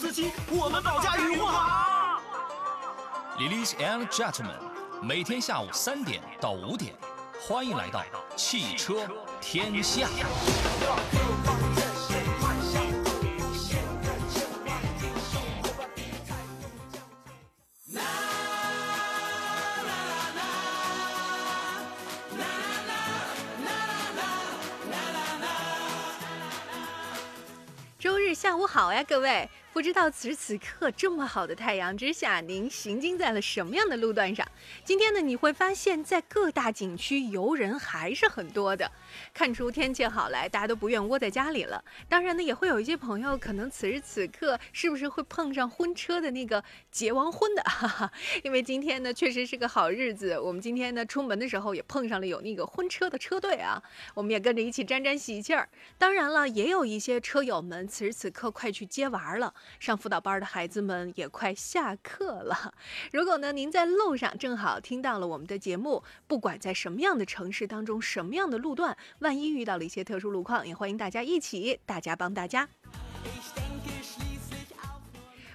司机，我们保驾与护航。Ladies and gentlemen，每天下午三点到五点，欢迎来到汽车天下。周日下午好呀，各位！不知道此时此刻这么好的太阳之下，您行经在了什么样的路段上？今天呢，你会发现在各大景区游人还是很多的，看出天气好来，大家都不愿窝在家里了。当然呢，也会有一些朋友可能此时此刻是不是会碰上婚车的那个结完婚的？哈哈，因为今天呢确实是个好日子，我们今天呢出门的时候也碰上了有那个婚车的车队啊，我们也跟着一起沾沾喜气儿。当然了，也有一些车友们此时此刻快去接娃了。上辅导班的孩子们也快下课了。如果呢您在路上正好听到了我们的节目，不管在什么样的城市当中，什么样的路段，万一遇到了一些特殊路况，也欢迎大家一起，大家帮大家。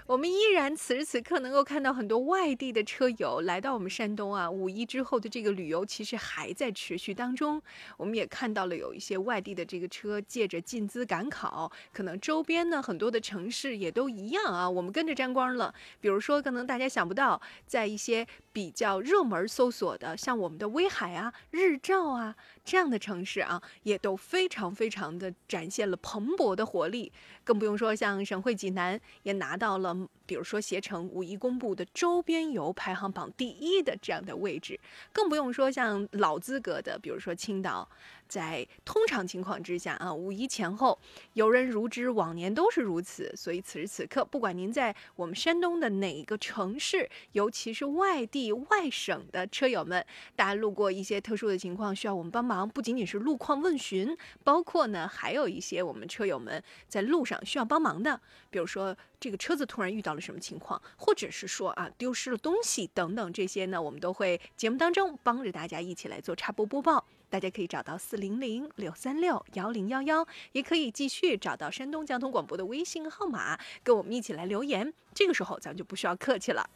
我们依然此时此刻能够看到很多外地的车友来到我们山东啊，五一之后的这个旅游其实还在持续当中。我们也看到了有一些外地的这个车借着进资赶考，可能周边呢很多的城市也都一样啊，我们跟着沾光了。比如说，可能大家想不到，在一些比较热门搜索的，像我们的威海啊、日照啊这样的城市啊，也都非常非常的展现了蓬勃的活力。更不用说像省会济南也拿到了。比如说，携程五一公布的周边游排行榜第一的这样的位置，更不用说像老资格的，比如说青岛，在通常情况之下啊，五一前后游人如织，往年都是如此。所以此时此刻，不管您在我们山东的哪个城市，尤其是外地外省的车友们，大家路过一些特殊的情况需要我们帮忙，不仅仅是路况问询，包括呢还有一些我们车友们在路上需要帮忙的，比如说这个车子突然遇到了什么情况，或者是说啊丢失了东西等等这些呢，我们都会节目当中帮着大家一起来做插播播报。大家可以找到四零零六三六幺零幺幺，也可以继续找到山东交通广播的微信号码，跟我们一起来留言。这个时候咱就不需要客气了。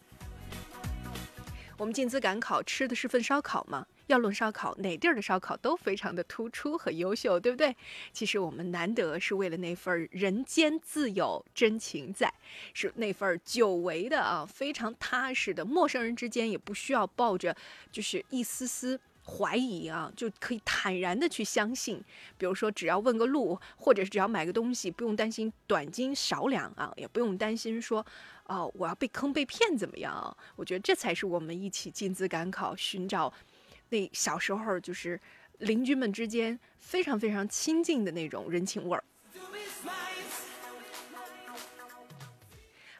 我们进资赶考吃的是份烧烤吗？要论烧烤，哪地儿的烧烤都非常的突出和优秀，对不对？其实我们难得是为了那份人间自有真情在，是那份久违的啊，非常踏实的，陌生人之间也不需要抱着就是一丝丝。怀疑啊，就可以坦然的去相信。比如说，只要问个路，或者是只要买个东西，不用担心短斤少两啊，也不用担心说，哦，我要被坑被骗怎么样？我觉得这才是我们一起进资赶考，寻找那小时候就是邻居们之间非常非常亲近的那种人情味儿。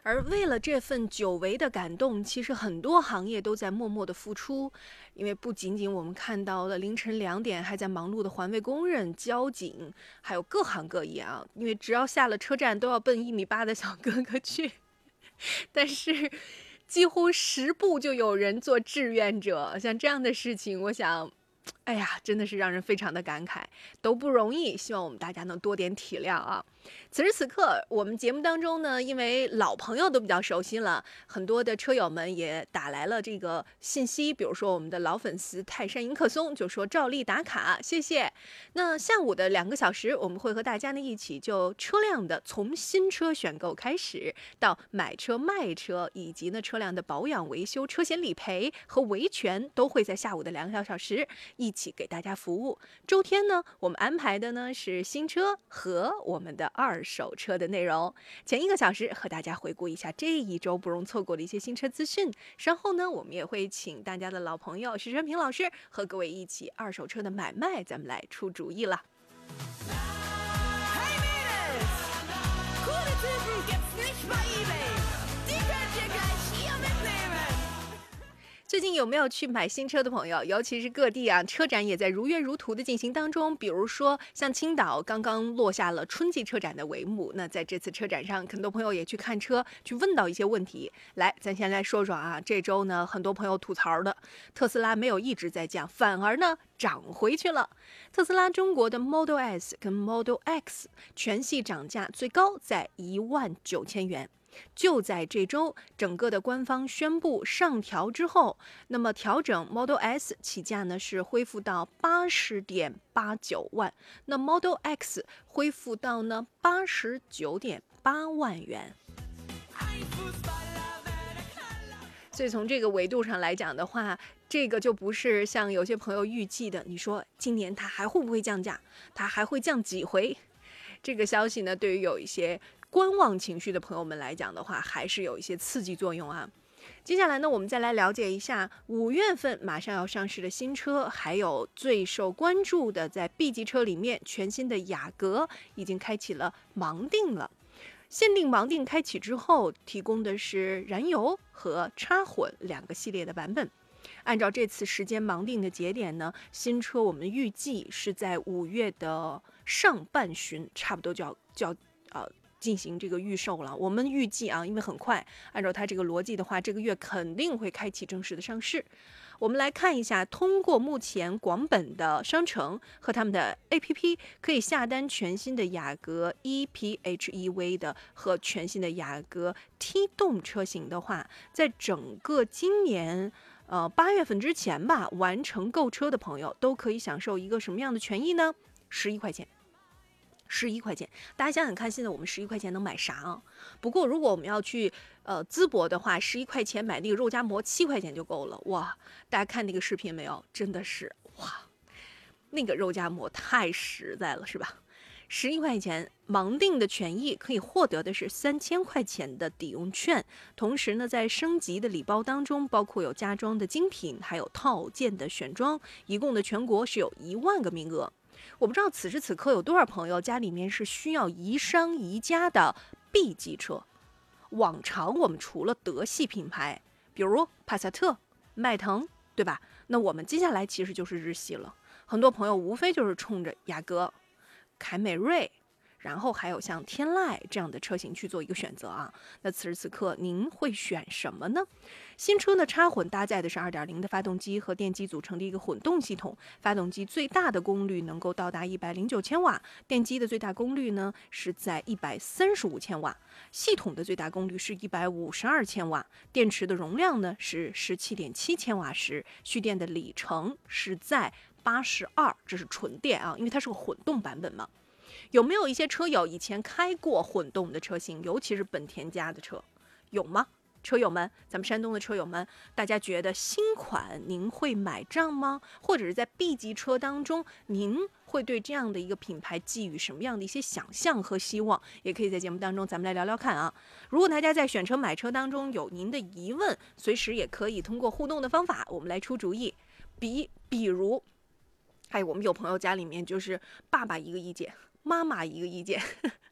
而为了这份久违的感动，其实很多行业都在默默的付出，因为不仅仅我们看到了凌晨两点还在忙碌的环卫工人、交警，还有各行各业啊，因为只要下了车站都要奔一米八的小哥哥去，但是几乎十步就有人做志愿者，像这样的事情，我想。哎呀，真的是让人非常的感慨，都不容易。希望我们大家能多点体谅啊！此时此刻，我们节目当中呢，因为老朋友都比较熟悉了，很多的车友们也打来了这个信息，比如说我们的老粉丝泰山迎客松就说照例打卡，谢谢。那下午的两个小时，我们会和大家呢一起就车辆的从新车选购开始，到买车卖车，以及呢车辆的保养维修、车险理赔和维权，都会在下午的两个小时一起。给大家服务。周天呢，我们安排的呢是新车和我们的二手车的内容。前一个小时和大家回顾一下这一周不容错过的一些新车资讯。稍后呢，我们也会请大家的老朋友徐春平老师和各位一起二手车的买卖，咱们来出主意了。最近有没有去买新车的朋友？尤其是各地啊，车展也在如约如图的进行当中。比如说，像青岛刚刚落下了春季车展的帷幕。那在这次车展上，很多朋友也去看车，去问到一些问题。来，咱先来说说啊，这周呢，很多朋友吐槽的，特斯拉没有一直在降，反而呢涨回去了。特斯拉中国的 Model S 跟 Model X 全系涨价最高在一万九千元。就在这周，整个的官方宣布上调之后，那么调整 Model S 起价呢是恢复到八十点八九万，那 Model X 恢复到呢八十九点八万元。所以从这个维度上来讲的话，这个就不是像有些朋友预计的，你说今年它还会不会降价？它还会降几回？这个消息呢，对于有一些。观望情绪的朋友们来讲的话，还是有一些刺激作用啊。接下来呢，我们再来了解一下五月份马上要上市的新车，还有最受关注的在 B 级车里面，全新的雅阁已经开启了盲定了。限定盲定开启之后，提供的是燃油和插混两个系列的版本。按照这次时间盲定的节点呢，新车我们预计是在五月的上半旬，差不多就要就要。进行这个预售了，我们预计啊，因为很快，按照它这个逻辑的话，这个月肯定会开启正式的上市。我们来看一下，通过目前广本的商城和他们的 APP，可以下单全新的雅阁 ePHEV 的和全新的雅阁 T 动车型的话，在整个今年呃八月份之前吧，完成购车的朋友都可以享受一个什么样的权益呢？十一块钱。十一块钱，大家想想看，现在我们十一块钱能买啥啊？不过如果我们要去呃淄博的话，十一块钱买那个肉夹馍七块钱就够了。哇，大家看那个视频没有？真的是哇，那个肉夹馍太实在了，是吧？十一块钱盲定的权益可以获得的是三千块钱的抵用券，同时呢，在升级的礼包当中，包括有家装的精品，还有套件的选装，一共的全国是有一万个名额。我不知道此时此刻有多少朋友家里面是需要宜商宜家的 B 级车。往常我们除了德系品牌，比如帕萨特、迈腾，对吧？那我们接下来其实就是日系了。很多朋友无非就是冲着雅阁、凯美瑞。然后还有像天籁这样的车型去做一个选择啊，那此时此刻您会选什么呢？新车呢插混搭载的是2.0的发动机和电机组成的一个混动系统，发动机最大的功率能够到达109千瓦，电机的最大功率呢是在135千瓦，系统的最大功率是152千瓦，电池的容量呢是17.7千瓦时，蓄电的里程是在82，这是纯电啊，因为它是个混动版本嘛。有没有一些车友以前开过混动的车型，尤其是本田家的车，有吗？车友们，咱们山东的车友们，大家觉得新款您会买账吗？或者是在 B 级车当中，您会对这样的一个品牌寄予什么样的一些想象和希望？也可以在节目当中咱们来聊聊看啊。如果大家在选车买车当中有您的疑问，随时也可以通过互动的方法，我们来出主意。比比如，哎，我们有朋友家里面就是爸爸一个意见。妈妈一个意见，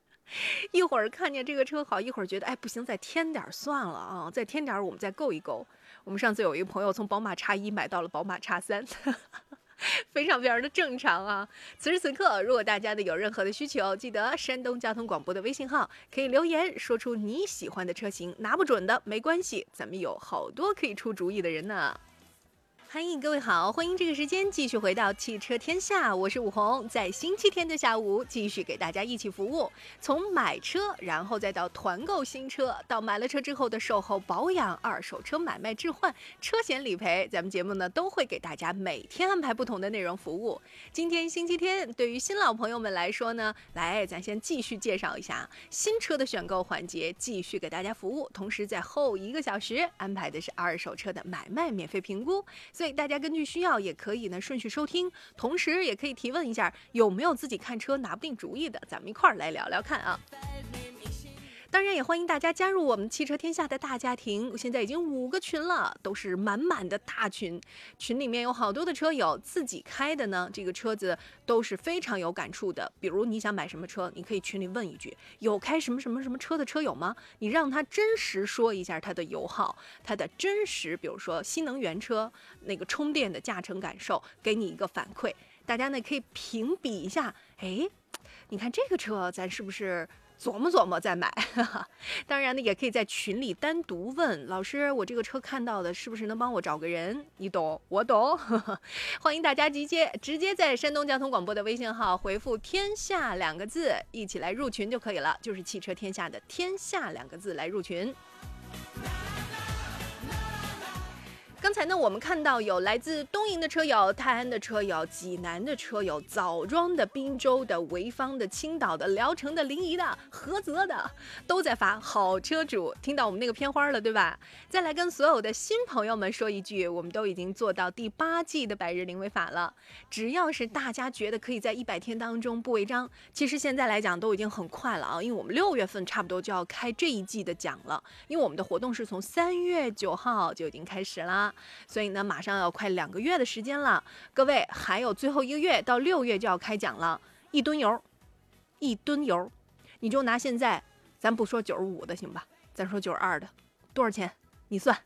一会儿看见这个车好，一会儿觉得哎不行，再添点算了啊，再添点我们再够一够。我们上次有一个朋友从宝马叉一买到了宝马叉三，非常非常的正常啊。此时此刻，如果大家的有任何的需求，记得山东交通广播的微信号可以留言说出你喜欢的车型，拿不准的没关系，咱们有好多可以出主意的人呢。欢迎各位好，欢迎这个时间继续回到汽车天下，我是武红，在星期天的下午继续给大家一起服务。从买车，然后再到团购新车，到买了车之后的售后保养、二手车买卖置换、车险理赔，咱们节目呢都会给大家每天安排不同的内容服务。今天星期天，对于新老朋友们来说呢，来咱先继续介绍一下新车的选购环节，继续给大家服务。同时在后一个小时安排的是二手车的买卖免费评估。所以大家根据需要也可以呢顺序收听，同时也可以提问一下有没有自己看车拿不定主意的，咱们一块儿来聊聊看啊。当然也欢迎大家加入我们汽车天下的大家庭，现在已经五个群了，都是满满的大群。群里面有好多的车友自己开的呢，这个车子都是非常有感触的。比如你想买什么车，你可以群里问一句：有开什么什么什么车的车友吗？你让他真实说一下它的油耗，它的真实，比如说新能源车那个充电的驾乘感受，给你一个反馈。大家呢可以评比一下，哎，你看这个车咱是不是？琢磨琢磨再买，当然呢，也可以在群里单独问老师，我这个车看到的是不是能帮我找个人？你懂，我懂。欢迎大家直接直接在山东交通广播的微信号回复“天下”两个字，一起来入群就可以了，就是汽车天下的“天下”两个字来入群。刚才呢，我们看到有来自东营的车友、泰安的车友、济南的车友、枣庄的、滨州的、潍坊的、青岛的、聊城的、临沂的、菏泽的，都在发好车主。听到我们那个片花了，对吧？再来跟所有的新朋友们说一句，我们都已经做到第八季的百日零违法了。只要是大家觉得可以在一百天当中不违章，其实现在来讲都已经很快了啊，因为我们六月份差不多就要开这一季的奖了，因为我们的活动是从三月九号就已经开始啦。所以呢，马上要快两个月的时间了，各位还有最后一个月到六月就要开奖了，一吨油，一吨油，你就拿现在，咱不说九十五的行吧，咱说九十二的，多少钱？你算。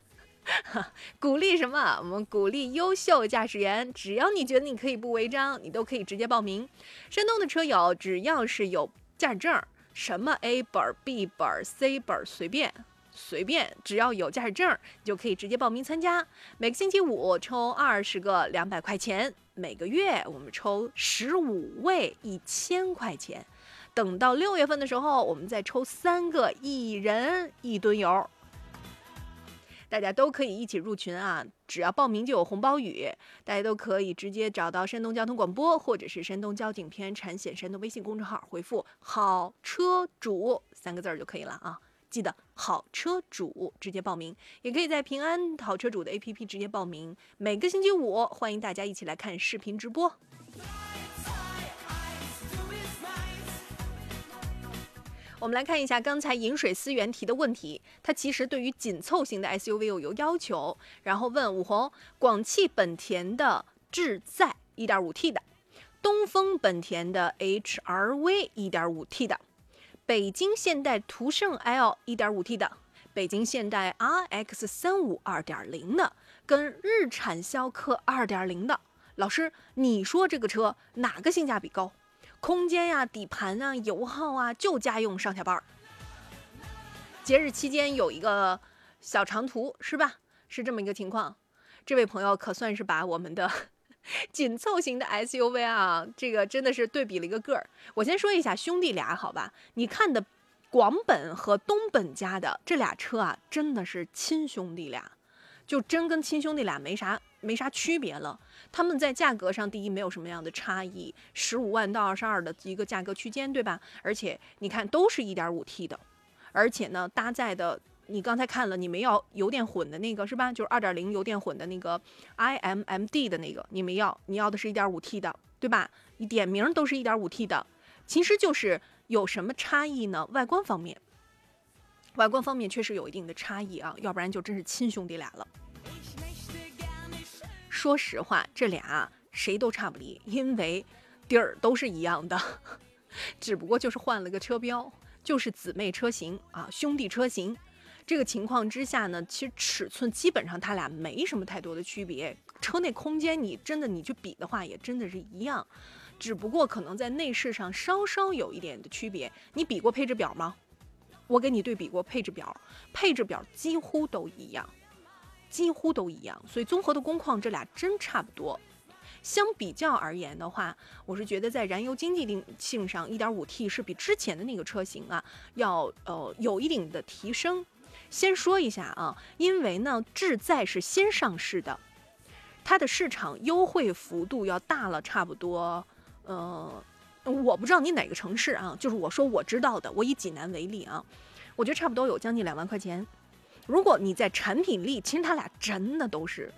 鼓励什么？我们鼓励优秀驾驶员，只要你觉得你可以不违章，你都可以直接报名。山东的车友只要是有驾驶证，什么 A 本、B 本、C 本随便。随便，只要有驾驶证，你就可以直接报名参加。每个星期五抽二十个两百块钱，每个月我们抽十五位一千块钱。等到六月份的时候，我们再抽三个一人一吨油。大家都可以一起入群啊！只要报名就有红包雨。大家都可以直接找到山东交通广播，或者是山东交警篇产险山东微信公众号，回复“好车主”三个字儿就可以了啊。记得好车主直接报名，也可以在平安好车主的 APP 直接报名。每个星期五，欢迎大家一起来看视频直播。我们来看一下刚才饮水思源提的问题，他其实对于紧凑型的 SUV 有有要求，然后问武红，广汽本田的致载 1.5T 的，东风本田的 HRV 1.5T 的。北京现代途胜 L 1.5T 的，北京现代 RX 三五2.0的，跟日产逍客2.0的，老师，你说这个车哪个性价比高？空间呀、底盘啊、油耗啊，就家用上下班儿。节日期间有一个小长途是吧？是这么一个情况。这位朋友可算是把我们的。紧凑型的 SUV 啊，这个真的是对比了一个个儿。我先说一下兄弟俩，好吧？你看的广本和东本家的这俩车啊，真的是亲兄弟俩，就真跟亲兄弟俩没啥没啥区别了。他们在价格上，第一没有什么样的差异，十五万到二十二的一个价格区间，对吧？而且你看都是一点五 T 的，而且呢搭载的。你刚才看了，你们要油电混的那个是吧？就是二点零油电混的那个 iMMD 的那个，你们要，你要的是一点五 T 的，对吧？你点名都是一点五 T 的，其实就是有什么差异呢？外观方面，外观方面确实有一定的差异啊，要不然就真是亲兄弟俩了。说实话，这俩谁都差不离，因为底儿都是一样的，只不过就是换了个车标，就是姊妹车型啊，兄弟车型。这个情况之下呢，其实尺寸基本上它俩没什么太多的区别，车内空间你真的你去比的话，也真的是一样，只不过可能在内饰上稍稍有一点的区别。你比过配置表吗？我给你对比过配置表，配置表几乎都一样，几乎都一样，所以综合的工况这俩真差不多。相比较而言的话，我是觉得在燃油经济性上，1.5T 是比之前的那个车型啊要呃有一定的提升。先说一下啊，因为呢，致载是新上市的，它的市场优惠幅度要大了差不多，呃，我不知道你哪个城市啊，就是我说我知道的，我以济南为例啊，我觉得差不多有将近两万块钱。如果你在产品力，其实它俩真的都是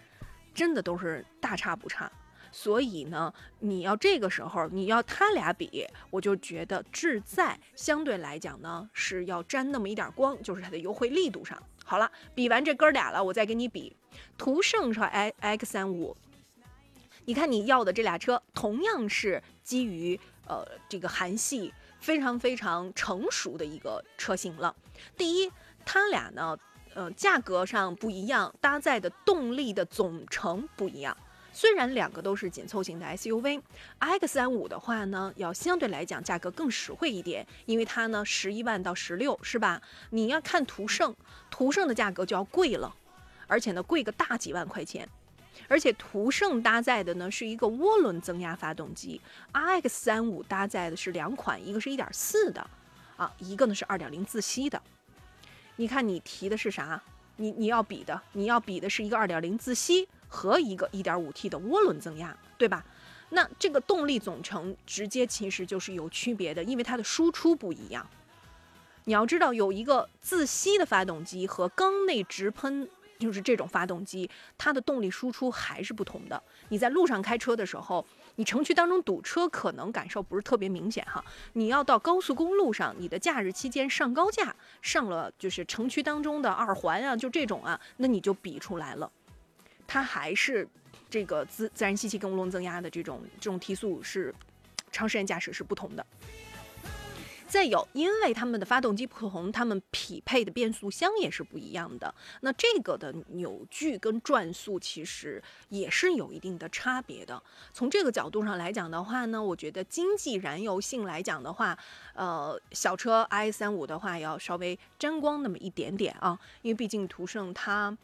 真的都是大差不差。所以呢，你要这个时候你要他俩比，我就觉得志在相对来讲呢是要沾那么一点光，就是它的优惠力度上。好了，比完这哥俩了，我再给你比途胜和 i x 三五。你看你要的这俩车，同样是基于呃这个韩系非常非常成熟的一个车型了。第一，它俩呢，呃，价格上不一样，搭载的动力的总成不一样。虽然两个都是紧凑型的 SUV，X 三五的话呢，要相对来讲价格更实惠一点，因为它呢十一万到十六，是吧？你要看途胜，途胜的价格就要贵了，而且呢贵个大几万块钱。而且途胜搭载的呢是一个涡轮增压发动机，RX 三五搭载的是两款，一个是一点四的，啊，一个呢是二点零自吸的。你看你提的是啥？你你要比的，你要比的是一个二点零自吸。和一个 1.5T 的涡轮增压，对吧？那这个动力总成直接其实就是有区别的，因为它的输出不一样。你要知道，有一个自吸的发动机和缸内直喷，就是这种发动机，它的动力输出还是不同的。你在路上开车的时候，你城区当中堵车可能感受不是特别明显哈。你要到高速公路上，你的假日期间上高架，上了就是城区当中的二环啊，就这种啊，那你就比出来了。它还是这个自自然吸气跟涡轮增压的这种这种提速是长时间驾驶是不同的。再有，因为它们的发动机不同，它们匹配的变速箱也是不一样的。那这个的扭矩跟转速其实也是有一定的差别的。从这个角度上来讲的话呢，我觉得经济燃油性来讲的话，呃，小车 i 三五的话要稍微沾光那么一点点啊，因为毕竟途胜它，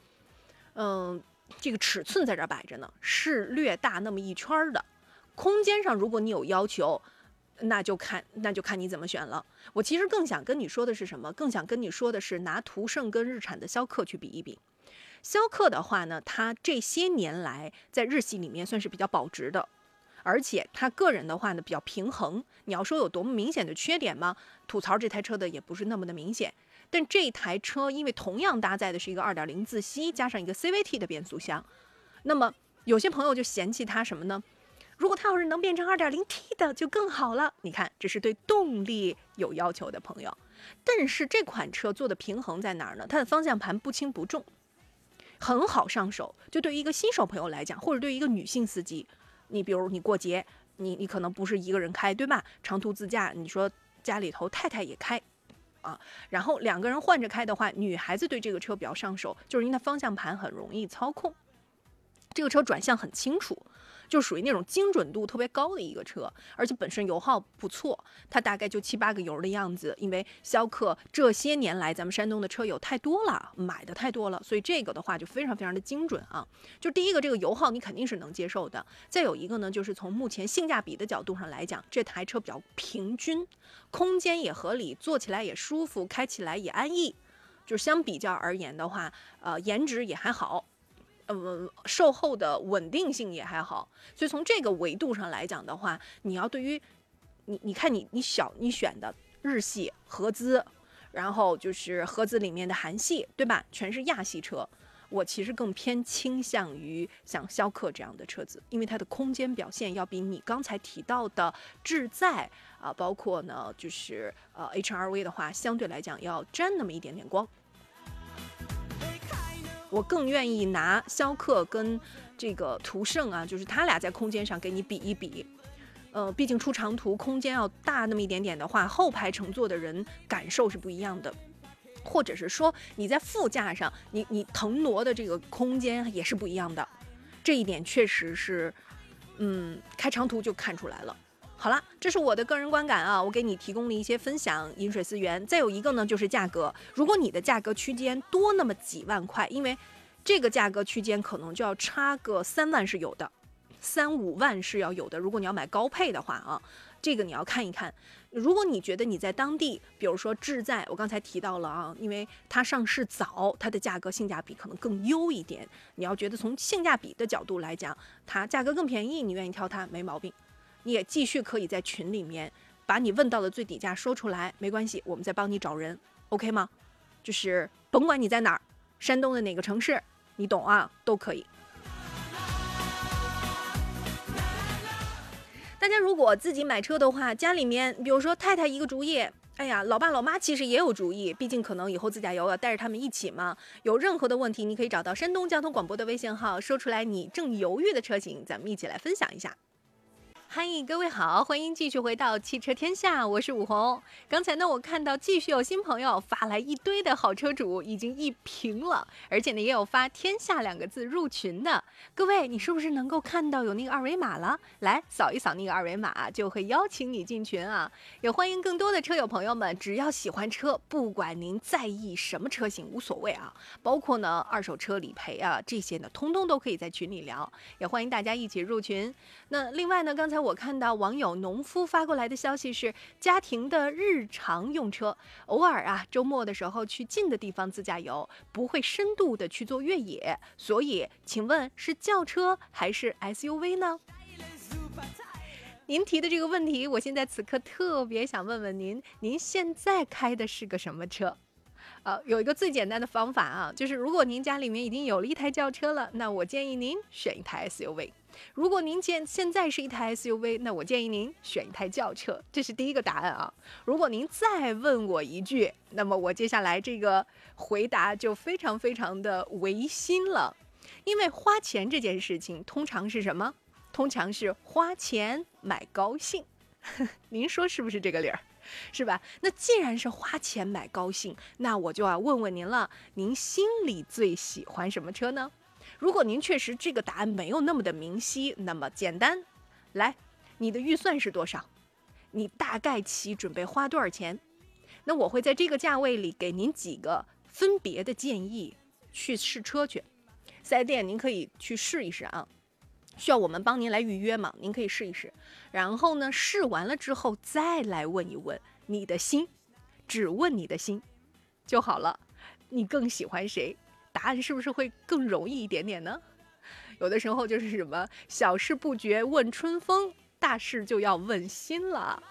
嗯。这个尺寸在这儿摆着呢，是略大那么一圈儿的。空间上，如果你有要求，那就看那就看你怎么选了。我其实更想跟你说的是什么？更想跟你说的是拿途胜跟日产的逍客去比一比。逍客的话呢，它这些年来在日系里面算是比较保值的，而且它个人的话呢比较平衡。你要说有多么明显的缺点吗？吐槽这台车的也不是那么的明显。但这台车因为同样搭载的是一个2.0自吸加上一个 CVT 的变速箱，那么有些朋友就嫌弃它什么呢？如果它要是能变成 2.0T 的就更好了。你看，这是对动力有要求的朋友。但是这款车做的平衡在哪儿呢？它的方向盘不轻不重，很好上手。就对于一个新手朋友来讲，或者对于一个女性司机，你比如你过节，你你可能不是一个人开，对吧？长途自驾，你说家里头太太也开。啊，然后两个人换着开的话，女孩子对这个车比较上手，就是因为方向盘很容易操控，这个车转向很清楚。就属于那种精准度特别高的一个车，而且本身油耗不错，它大概就七八个油的样子。因为逍客这些年来咱们山东的车友太多了，买的太多了，所以这个的话就非常非常的精准啊。就第一个，这个油耗你肯定是能接受的。再有一个呢，就是从目前性价比的角度上来讲，这台车比较平均，空间也合理，坐起来也舒服，开起来也安逸。就是相比较而言的话，呃，颜值也还好。嗯，售后的稳定性也还好，所以从这个维度上来讲的话，你要对于你，你看你你小你选的日系合资，然后就是合资里面的韩系，对吧？全是亚系车，我其实更偏倾向于像逍客这样的车子，因为它的空间表现要比你刚才提到的智在啊，包括呢就是呃 HRV 的话，相对来讲要沾那么一点点光。我更愿意拿逍客跟这个途胜啊，就是他俩在空间上给你比一比。呃，毕竟出长途空间要大那么一点点的话，后排乘坐的人感受是不一样的，或者是说你在副驾上，你你腾挪的这个空间也是不一样的。这一点确实是，嗯，开长途就看出来了。好了，这是我的个人观感啊，我给你提供了一些分享，饮水思源。再有一个呢，就是价格，如果你的价格区间多那么几万块，因为这个价格区间可能就要差个三万是有的，三五万是要有的。如果你要买高配的话啊，这个你要看一看。如果你觉得你在当地，比如说志在，我刚才提到了啊，因为它上市早，它的价格性价比可能更优一点。你要觉得从性价比的角度来讲，它价格更便宜，你愿意挑它没毛病。你也继续可以在群里面把你问到的最底价说出来，没关系，我们再帮你找人，OK 吗？就是甭管你在哪儿，山东的哪个城市，你懂啊，都可以。大家如果自己买车的话，家里面比如说太太一个主意，哎呀，老爸老妈其实也有主意，毕竟可能以后自驾游要带着他们一起嘛。有任何的问题，你可以找到山东交通广播的微信号，说出来你正犹豫的车型，咱们一起来分享一下。嗨，各位好，欢迎继续回到汽车天下，我是武红。刚才呢，我看到继续有新朋友发来一堆的好车主，已经一屏了，而且呢，也有发“天下”两个字入群的。各位，你是不是能够看到有那个二维码了？来扫一扫那个二维码，就会邀请你进群啊！也欢迎更多的车友朋友们，只要喜欢车，不管您在意什么车型，无所谓啊，包括呢二手车理赔啊这些呢，通通都可以在群里聊。也欢迎大家一起入群。那另外呢，刚才。我看到网友农夫发过来的消息是，家庭的日常用车，偶尔啊周末的时候去近的地方自驾游，不会深度的去做越野，所以请问是轿车还是 SUV 呢？您提的这个问题，我现在此刻特别想问问您，您现在开的是个什么车？呃，有一个最简单的方法啊，就是如果您家里面已经有了一台轿车了，那我建议您选一台 SUV。如果您现现在是一台 SUV，那我建议您选一台轿车，这是第一个答案啊。如果您再问我一句，那么我接下来这个回答就非常非常的违心了，因为花钱这件事情通常是什么？通常是花钱买高兴，您说是不是这个理儿？是吧？那既然是花钱买高兴，那我就要问问您了，您心里最喜欢什么车呢？如果您确实这个答案没有那么的明晰，那么简单，来，你的预算是多少？你大概其准备花多少钱？那我会在这个价位里给您几个分别的建议，去试车去。四 S 店您可以去试一试啊，需要我们帮您来预约吗？您可以试一试，然后呢，试完了之后再来问一问你的心，只问你的心就好了，你更喜欢谁？答案是不是会更容易一点点呢？有的时候就是什么小事不决问春风，大事就要问心了。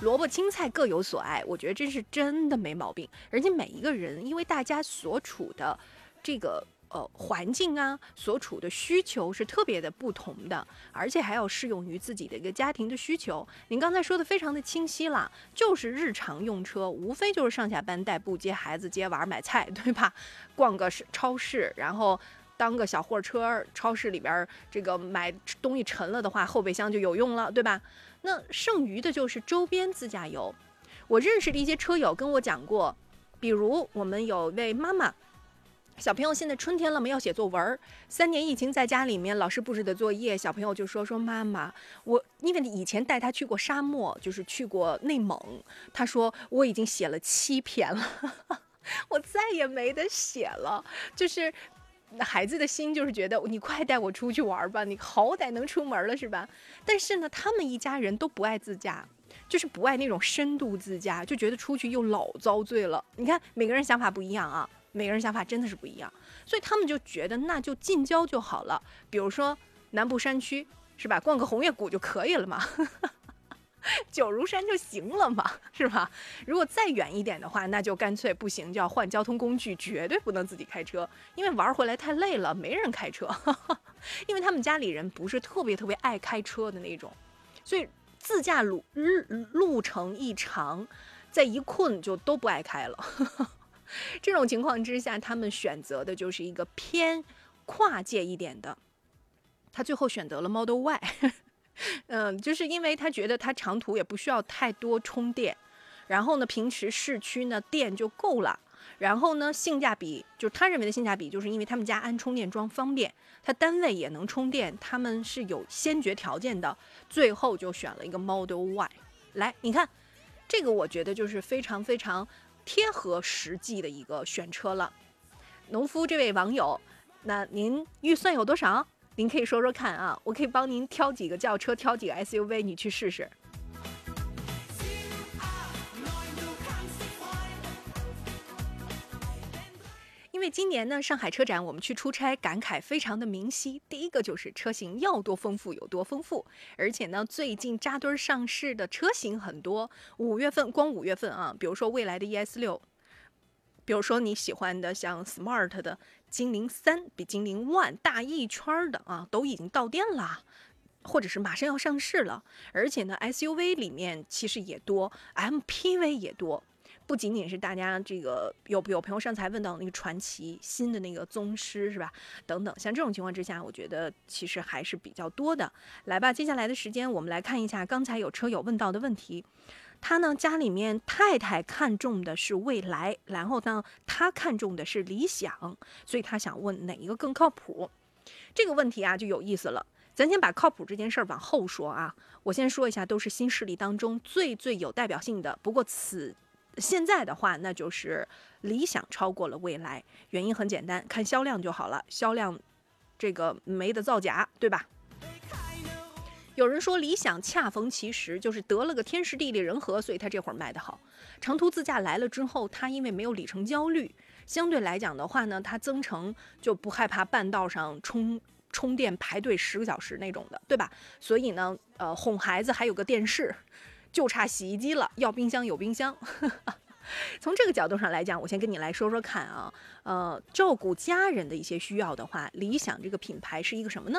萝卜青菜各有所爱，我觉得这是真的没毛病。人家每一个人，因为大家所处的这个。呃，环境啊，所处的需求是特别的不同的，而且还要适用于自己的一个家庭的需求。您刚才说的非常的清晰了，就是日常用车，无非就是上下班代步、接孩子、接娃、买菜，对吧？逛个超市，然后当个小货车，超市里边这个买东西沉了的话，后备箱就有用了，对吧？那剩余的就是周边自驾游。我认识的一些车友跟我讲过，比如我们有位妈妈。小朋友现在春天了嘛，要写作文。三年疫情在家里面，老师布置的作业，小朋友就说说妈妈，我因为以前带他去过沙漠，就是去过内蒙，他说我已经写了七篇了，我再也没得写了。就是孩子的心就是觉得你快带我出去玩吧，你好歹能出门了是吧？但是呢，他们一家人都不爱自驾，就是不爱那种深度自驾，就觉得出去又老遭罪了。你看每个人想法不一样啊。每个人想法真的是不一样，所以他们就觉得那就近郊就好了，比如说南部山区，是吧？逛个红叶谷就可以了嘛，九如山就行了嘛，是吧？如果再远一点的话，那就干脆不行，就要换交通工具，绝对不能自己开车，因为玩回来太累了，没人开车，因为他们家里人不是特别特别爱开车的那种，所以自驾路日路程一长，再一困就都不爱开了。这种情况之下，他们选择的就是一个偏跨界一点的。他最后选择了 Model Y，嗯，就是因为他觉得他长途也不需要太多充电，然后呢，平时市区呢电就够了，然后呢，性价比就是他认为的性价比，就是因为他们家安充电桩方便，他单位也能充电，他们是有先决条件的，最后就选了一个 Model Y。来，你看，这个我觉得就是非常非常。贴合实际的一个选车了，农夫这位网友，那您预算有多少？您可以说说看啊，我可以帮您挑几个轿车，挑几个 SUV，你去试试。因为今年呢，上海车展我们去出差，感慨非常的明晰。第一个就是车型要多丰富有多丰富，而且呢，最近扎堆上市的车型很多。五月份光五月份啊，比如说未来的 ES 六，比如说你喜欢的像 Smart 的精灵三，比精灵 One 大一圈的啊，都已经到店了。或者是马上要上市了，而且呢，SUV 里面其实也多，MPV 也多。不仅仅是大家这个有有朋友上次问到那个传奇新的那个宗师是吧？等等，像这种情况之下，我觉得其实还是比较多的。来吧，接下来的时间我们来看一下刚才有车友问到的问题。他呢家里面太太看中的是蔚来，然后呢他看中的是理想，所以他想问哪一个更靠谱？这个问题啊就有意思了。咱先把靠谱这件事儿往后说啊，我先说一下，都是新势力当中最最有代表性的。不过此现在的话，那就是理想超过了未来，原因很简单，看销量就好了。销量，这个没得造假，对吧？有人说理想恰逢其时，就是得了个天时地利人和，所以他这会儿卖得好。长途自驾来了之后，他因为没有里程焦虑，相对来讲的话呢，他增程就不害怕半道上充充电排队十个小时那种的，对吧？所以呢，呃，哄孩子还有个电视。就差洗衣机了，要冰箱有冰箱。从这个角度上来讲，我先跟你来说说看啊，呃，照顾家人的一些需要的话，理想这个品牌是一个什么呢？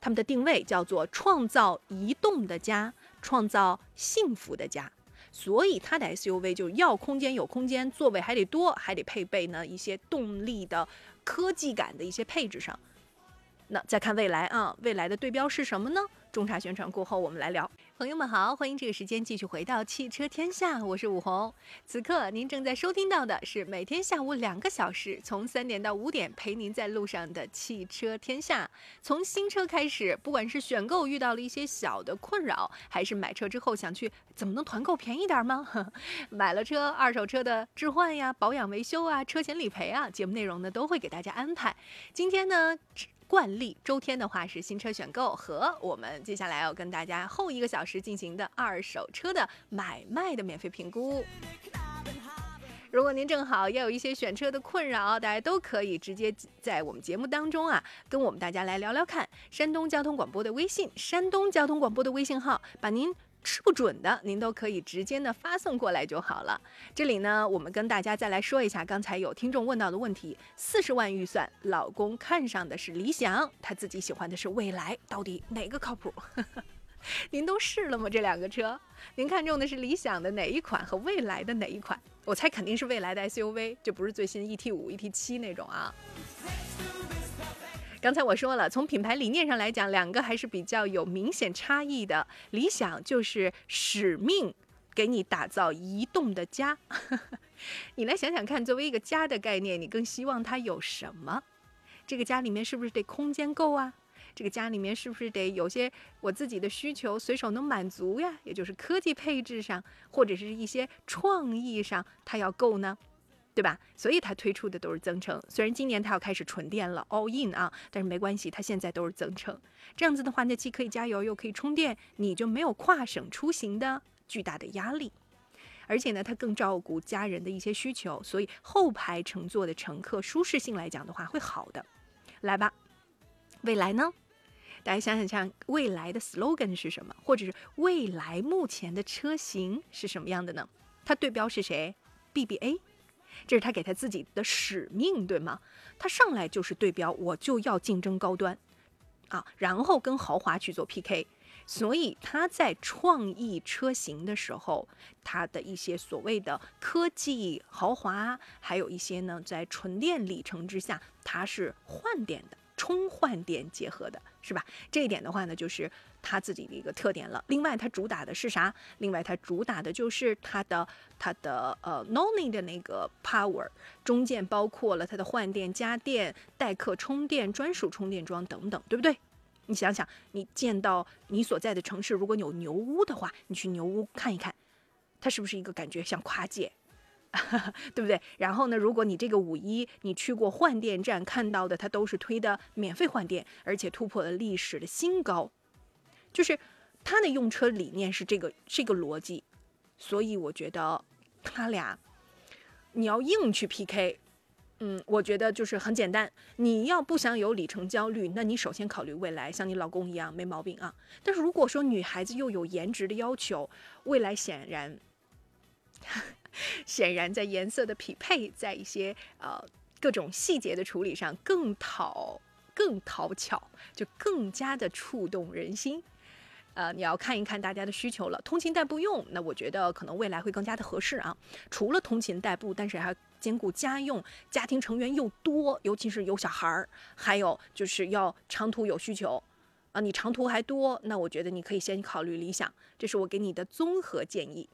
他们的定位叫做创造移动的家，创造幸福的家。所以它的 SUV 就要空间有空间，座位还得多，还得配备呢一些动力的科技感的一些配置上。那再看未来啊，未来的对标是什么呢？中茶宣传过后，我们来聊。朋友们好，欢迎这个时间继续回到汽车天下，我是武红。此刻您正在收听到的是每天下午两个小时，从三点到五点陪您在路上的汽车天下。从新车开始，不管是选购遇到了一些小的困扰，还是买车之后想去怎么能团购便宜点吗？买了车，二手车的置换呀、保养维修啊、车险理赔啊，节目内容呢都会给大家安排。今天呢。惯例，周天的话是新车选购和我们接下来要跟大家后一个小时进行的二手车的买卖的免费评估。如果您正好也有一些选车的困扰，大家都可以直接在我们节目当中啊，跟我们大家来聊聊看。山东交通广播的微信，山东交通广播的微信号，把您。吃不准的，您都可以直接的发送过来就好了。这里呢，我们跟大家再来说一下刚才有听众问到的问题：四十万预算，老公看上的是理想，他自己喜欢的是蔚来，到底哪个靠谱？您都试了吗？这两个车，您看中的是理想的哪一款和未来的哪一款？我猜肯定是未来的 SUV，就不是最新 ET 五、ET 七那种啊。刚才我说了，从品牌理念上来讲，两个还是比较有明显差异的。理想就是使命，给你打造移动的家。你来想想看，作为一个家的概念，你更希望它有什么？这个家里面是不是得空间够啊？这个家里面是不是得有些我自己的需求随手能满足呀？也就是科技配置上，或者是一些创意上，它要够呢？对吧？所以它推出的都是增程。虽然今年它要开始纯电了，all in 啊，但是没关系，它现在都是增程。这样子的话，那既可以加油又可以充电，你就没有跨省出行的巨大的压力。而且呢，它更照顾家人的一些需求，所以后排乘坐的乘客舒适性来讲的话会好的。来吧，未来呢？大家想想看，未来的 slogan 是什么？或者是未来目前的车型是什么样的呢？它对标是谁？BBA。这是他给他自己的使命，对吗？他上来就是对标，我就要竞争高端，啊，然后跟豪华去做 PK。所以他在创意车型的时候，他的一些所谓的科技豪华，还有一些呢，在纯电里程之下，它是换电的。充换电结合的是吧？这一点的话呢，就是它自己的一个特点了。另外，它主打的是啥？另外，它主打的就是它的它的呃 Noni 的那个 Power 中间包括了它的换电、家电、代客充电、专属充电桩等等，对不对？你想想，你见到你所在的城市，如果有牛屋的话，你去牛屋看一看，它是不是一个感觉像跨界？对不对？然后呢？如果你这个五一你去过换电站看到的，它都是推的免费换电，而且突破了历史的新高，就是它的用车理念是这个这个逻辑。所以我觉得他俩你要硬去 PK，嗯，我觉得就是很简单。你要不想有里程焦虑，那你首先考虑未来，像你老公一样没毛病啊。但是如果说女孩子又有颜值的要求，未来显然。显然，在颜色的匹配，在一些呃各种细节的处理上，更讨更讨巧，就更加的触动人心。呃，你要看一看大家的需求了。通勤代步用，那我觉得可能未来会更加的合适啊。除了通勤代步，但是还兼顾家用，家庭成员又多，尤其是有小孩儿，还有就是要长途有需求，啊，你长途还多，那我觉得你可以先考虑理想。这是我给你的综合建议。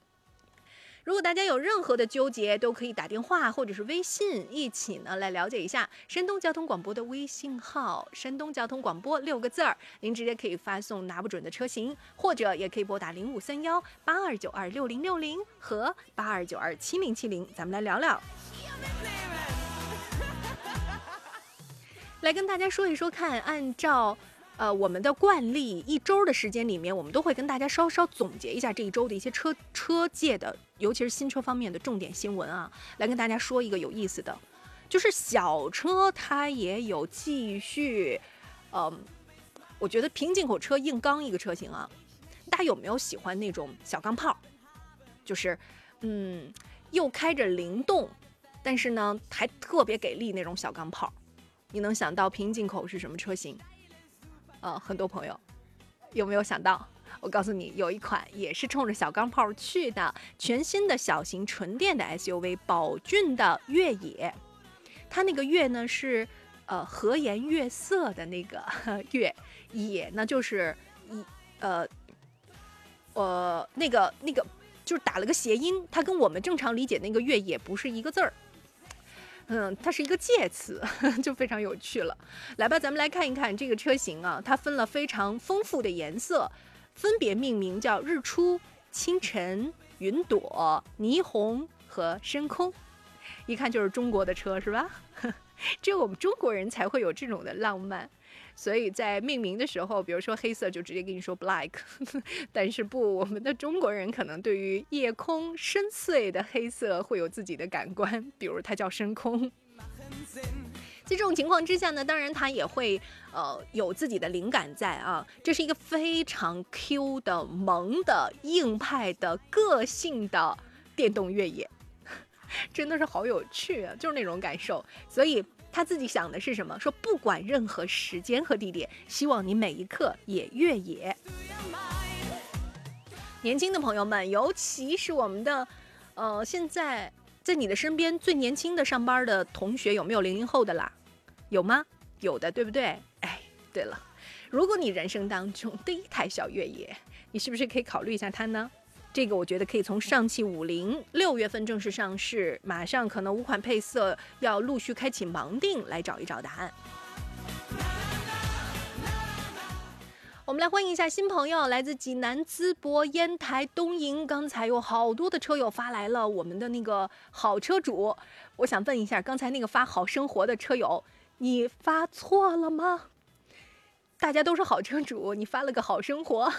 如果大家有任何的纠结，都可以打电话或者是微信一起呢来了解一下山东交通广播的微信号“山东交通广播”六个字儿，您直接可以发送拿不准的车型，或者也可以拨打零五三幺八二九二六零六零和八二九二七零七零，咱们来聊聊。来跟大家说一说看，按照。呃，我们的惯例，一周的时间里面，我们都会跟大家稍稍总结一下这一周的一些车车界的，尤其是新车方面的重点新闻啊，来跟大家说一个有意思的，就是小车它也有继续，嗯，我觉得平进口车硬刚一个车型啊，大家有没有喜欢那种小钢炮？就是，嗯，又开着灵动，但是呢还特别给力那种小钢炮，你能想到平进口是什么车型？呃，很多朋友有没有想到？我告诉你，有一款也是冲着小钢炮去的，全新的小型纯电的 SUV 宝骏的越野。它那个越呢是呃和颜悦色的那个 越野呢，就是一呃呃那个那个就是打了个谐音，它跟我们正常理解那个越野不是一个字儿。嗯，它是一个介词，就非常有趣了。来吧，咱们来看一看这个车型啊，它分了非常丰富的颜色，分别命名叫日出、清晨、云朵、霓虹和深空，一看就是中国的车，是吧？只有我们中国人才会有这种的浪漫。所以在命名的时候，比如说黑色就直接跟你说 black，但是不，我们的中国人可能对于夜空深邃的黑色会有自己的感官，比如它叫深空。这种情况之下呢，当然他也会呃有自己的灵感在啊，这是一个非常 Q 的萌的硬派的个性的电动越野，真的是好有趣啊，就是那种感受，所以。他自己想的是什么？说不管任何时间和地点，希望你每一刻也越野。年轻的朋友们，尤其是我们的，呃，现在在你的身边最年轻的上班的同学，有没有零零后的啦？有吗？有的，对不对？哎，对了，如果你人生当中第一台小越野，你是不是可以考虑一下它呢？这个我觉得可以从上汽五菱六月份正式上市，马上可能五款配色要陆续开启盲定来找一找答案。我们来欢迎一下新朋友，来自济南淄博烟台东营。刚才有好多的车友发来了我们的那个好车主，我想问一下，刚才那个发好生活的车友，你发错了吗？大家都是好车主，你发了个好生活。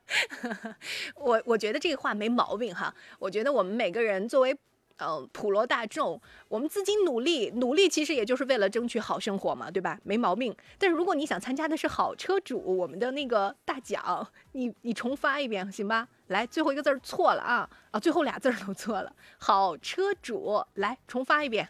我我觉得这个话没毛病哈。我觉得我们每个人作为呃普罗大众，我们自己努力努力，其实也就是为了争取好生活嘛，对吧？没毛病。但是如果你想参加的是好车主我们的那个大奖，你你重发一遍行吧？来，最后一个字错了啊啊，最后俩字都错了。好车主，来重发一遍。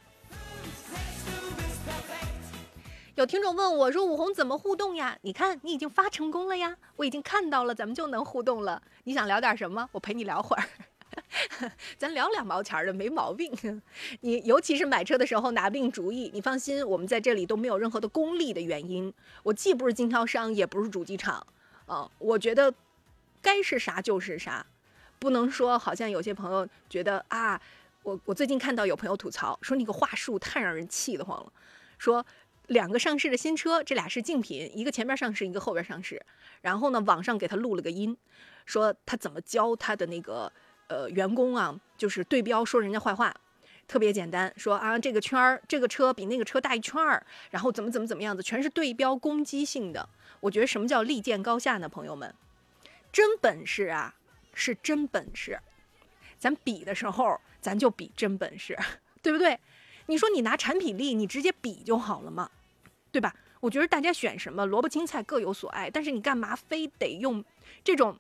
有听众问我说：“武红怎么互动呀？你看你已经发成功了呀，我已经看到了，咱们就能互动了。你想聊点什么？我陪你聊会儿，咱聊两毛钱的没毛病。你尤其是买车的时候拿不定主意，你放心，我们在这里都没有任何的功利的原因。我既不是经销商，也不是主机厂，啊，我觉得该是啥就是啥，不能说好像有些朋友觉得啊，我我最近看到有朋友吐槽说那个话术太让人气得慌了，说。”两个上市的新车，这俩是竞品，一个前边上市，一个后边上市。然后呢，网上给他录了个音，说他怎么教他的那个呃员工啊，就是对标说人家坏话，特别简单，说啊这个圈儿这个车比那个车大一圈儿，然后怎么怎么怎么样子，全是对标攻击性的。我觉得什么叫利剑高下呢？朋友们，真本事啊是真本事，咱比的时候咱就比真本事，对不对？你说你拿产品力，你直接比就好了嘛，对吧？我觉得大家选什么萝卜青菜各有所爱，但是你干嘛非得用这种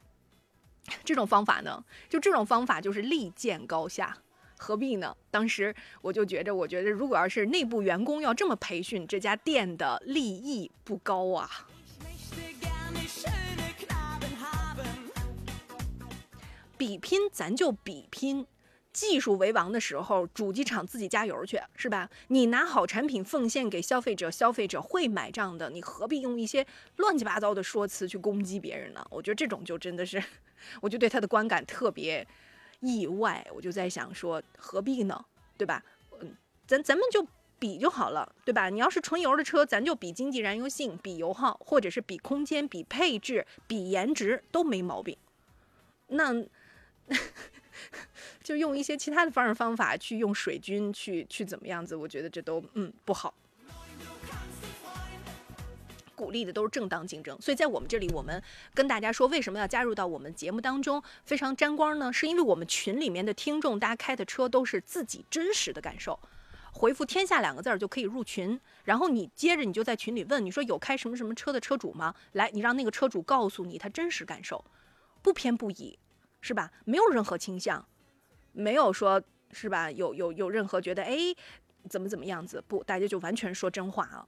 这种方法呢？就这种方法就是利见高下，何必呢？当时我就觉着，我觉得如果要是内部员工要这么培训，这家店的利益不高啊。比拼，咱就比拼。技术为王的时候，主机厂自己加油去，是吧？你拿好产品奉献给消费者，消费者会买账的。你何必用一些乱七八糟的说辞去攻击别人呢？我觉得这种就真的是，我就对他的观感特别意外。我就在想说，何必呢？对吧？嗯，咱咱们就比就好了，对吧？你要是纯油的车，咱就比经济燃油性、比油耗，或者是比空间、比配置、比颜值都没毛病。那。就用一些其他的方式方法去用水军去去怎么样子？我觉得这都嗯不好。鼓励的都是正当竞争，所以在我们这里，我们跟大家说，为什么要加入到我们节目当中非常沾光呢？是因为我们群里面的听众，大家开的车都是自己真实的感受。回复“天下”两个字儿就可以入群，然后你接着你就在群里问，你说有开什么什么车的车主吗？来，你让那个车主告诉你他真实感受，不偏不倚。是吧？没有任何倾向，没有说是吧？有有有任何觉得哎，怎么怎么样子？不，大家就完全说真话啊！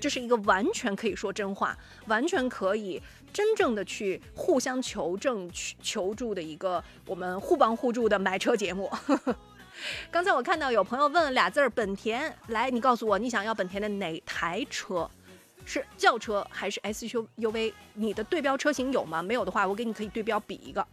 这是一个完全可以说真话，完全可以真正的去互相求证、去求助的一个我们互帮互助的买车节目。刚才我看到有朋友问了俩字儿“本田”，来，你告诉我你想要本田的哪台车？是轿车还是 SUV？你的对标车型有吗？没有的话，我给你可以对标比一个。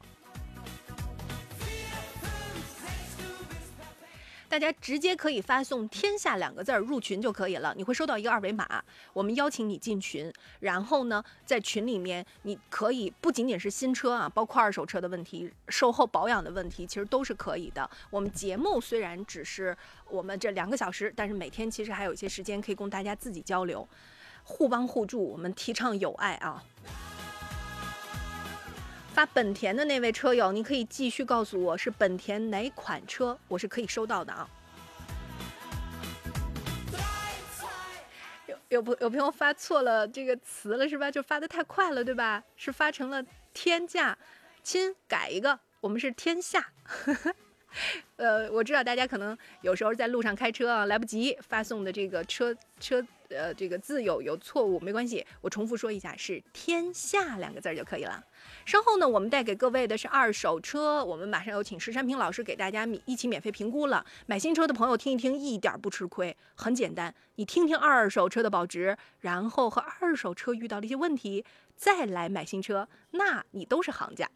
大家直接可以发送“天下”两个字儿入群就可以了，你会收到一个二维码，我们邀请你进群。然后呢，在群里面，你可以不仅仅是新车啊，包括二手车的问题、售后保养的问题，其实都是可以的。我们节目虽然只是我们这两个小时，但是每天其实还有一些时间可以供大家自己交流。互帮互助，我们提倡友爱啊！发本田的那位车友，你可以继续告诉我是本田哪款车，我是可以收到的啊。有有不有朋友发错了这个词了是吧？就发的太快了对吧？是发成了天价，亲改一个，我们是天下。呃，我知道大家可能有时候在路上开车啊，来不及发送的这个车车。呃，这个字有有错误没关系，我重复说一下，是“天下”两个字就可以了。稍后呢，我们带给各位的是二手车，我们马上有请石山平老师给大家免一起免费评估了。买新车的朋友听一听，一点不吃亏，很简单，你听听二手车的保值，然后和二手车遇到的一些问题，再来买新车，那你都是行家。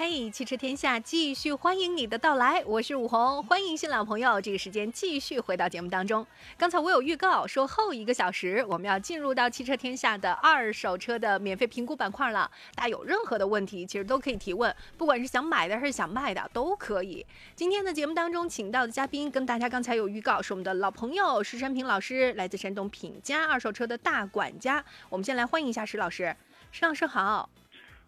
嘿，汽车天下继续欢迎你的到来，我是武红，欢迎新老朋友。这个时间继续回到节目当中。刚才我有预告说后一个小时我们要进入到汽车天下的二手车的免费评估板块了。大家有任何的问题，其实都可以提问，不管是想买的还是想卖的都可以。今天的节目当中请到的嘉宾跟大家刚才有预告，是我们的老朋友石山平老师，来自山东品家二手车的大管家。我们先来欢迎一下石老师，石老师好。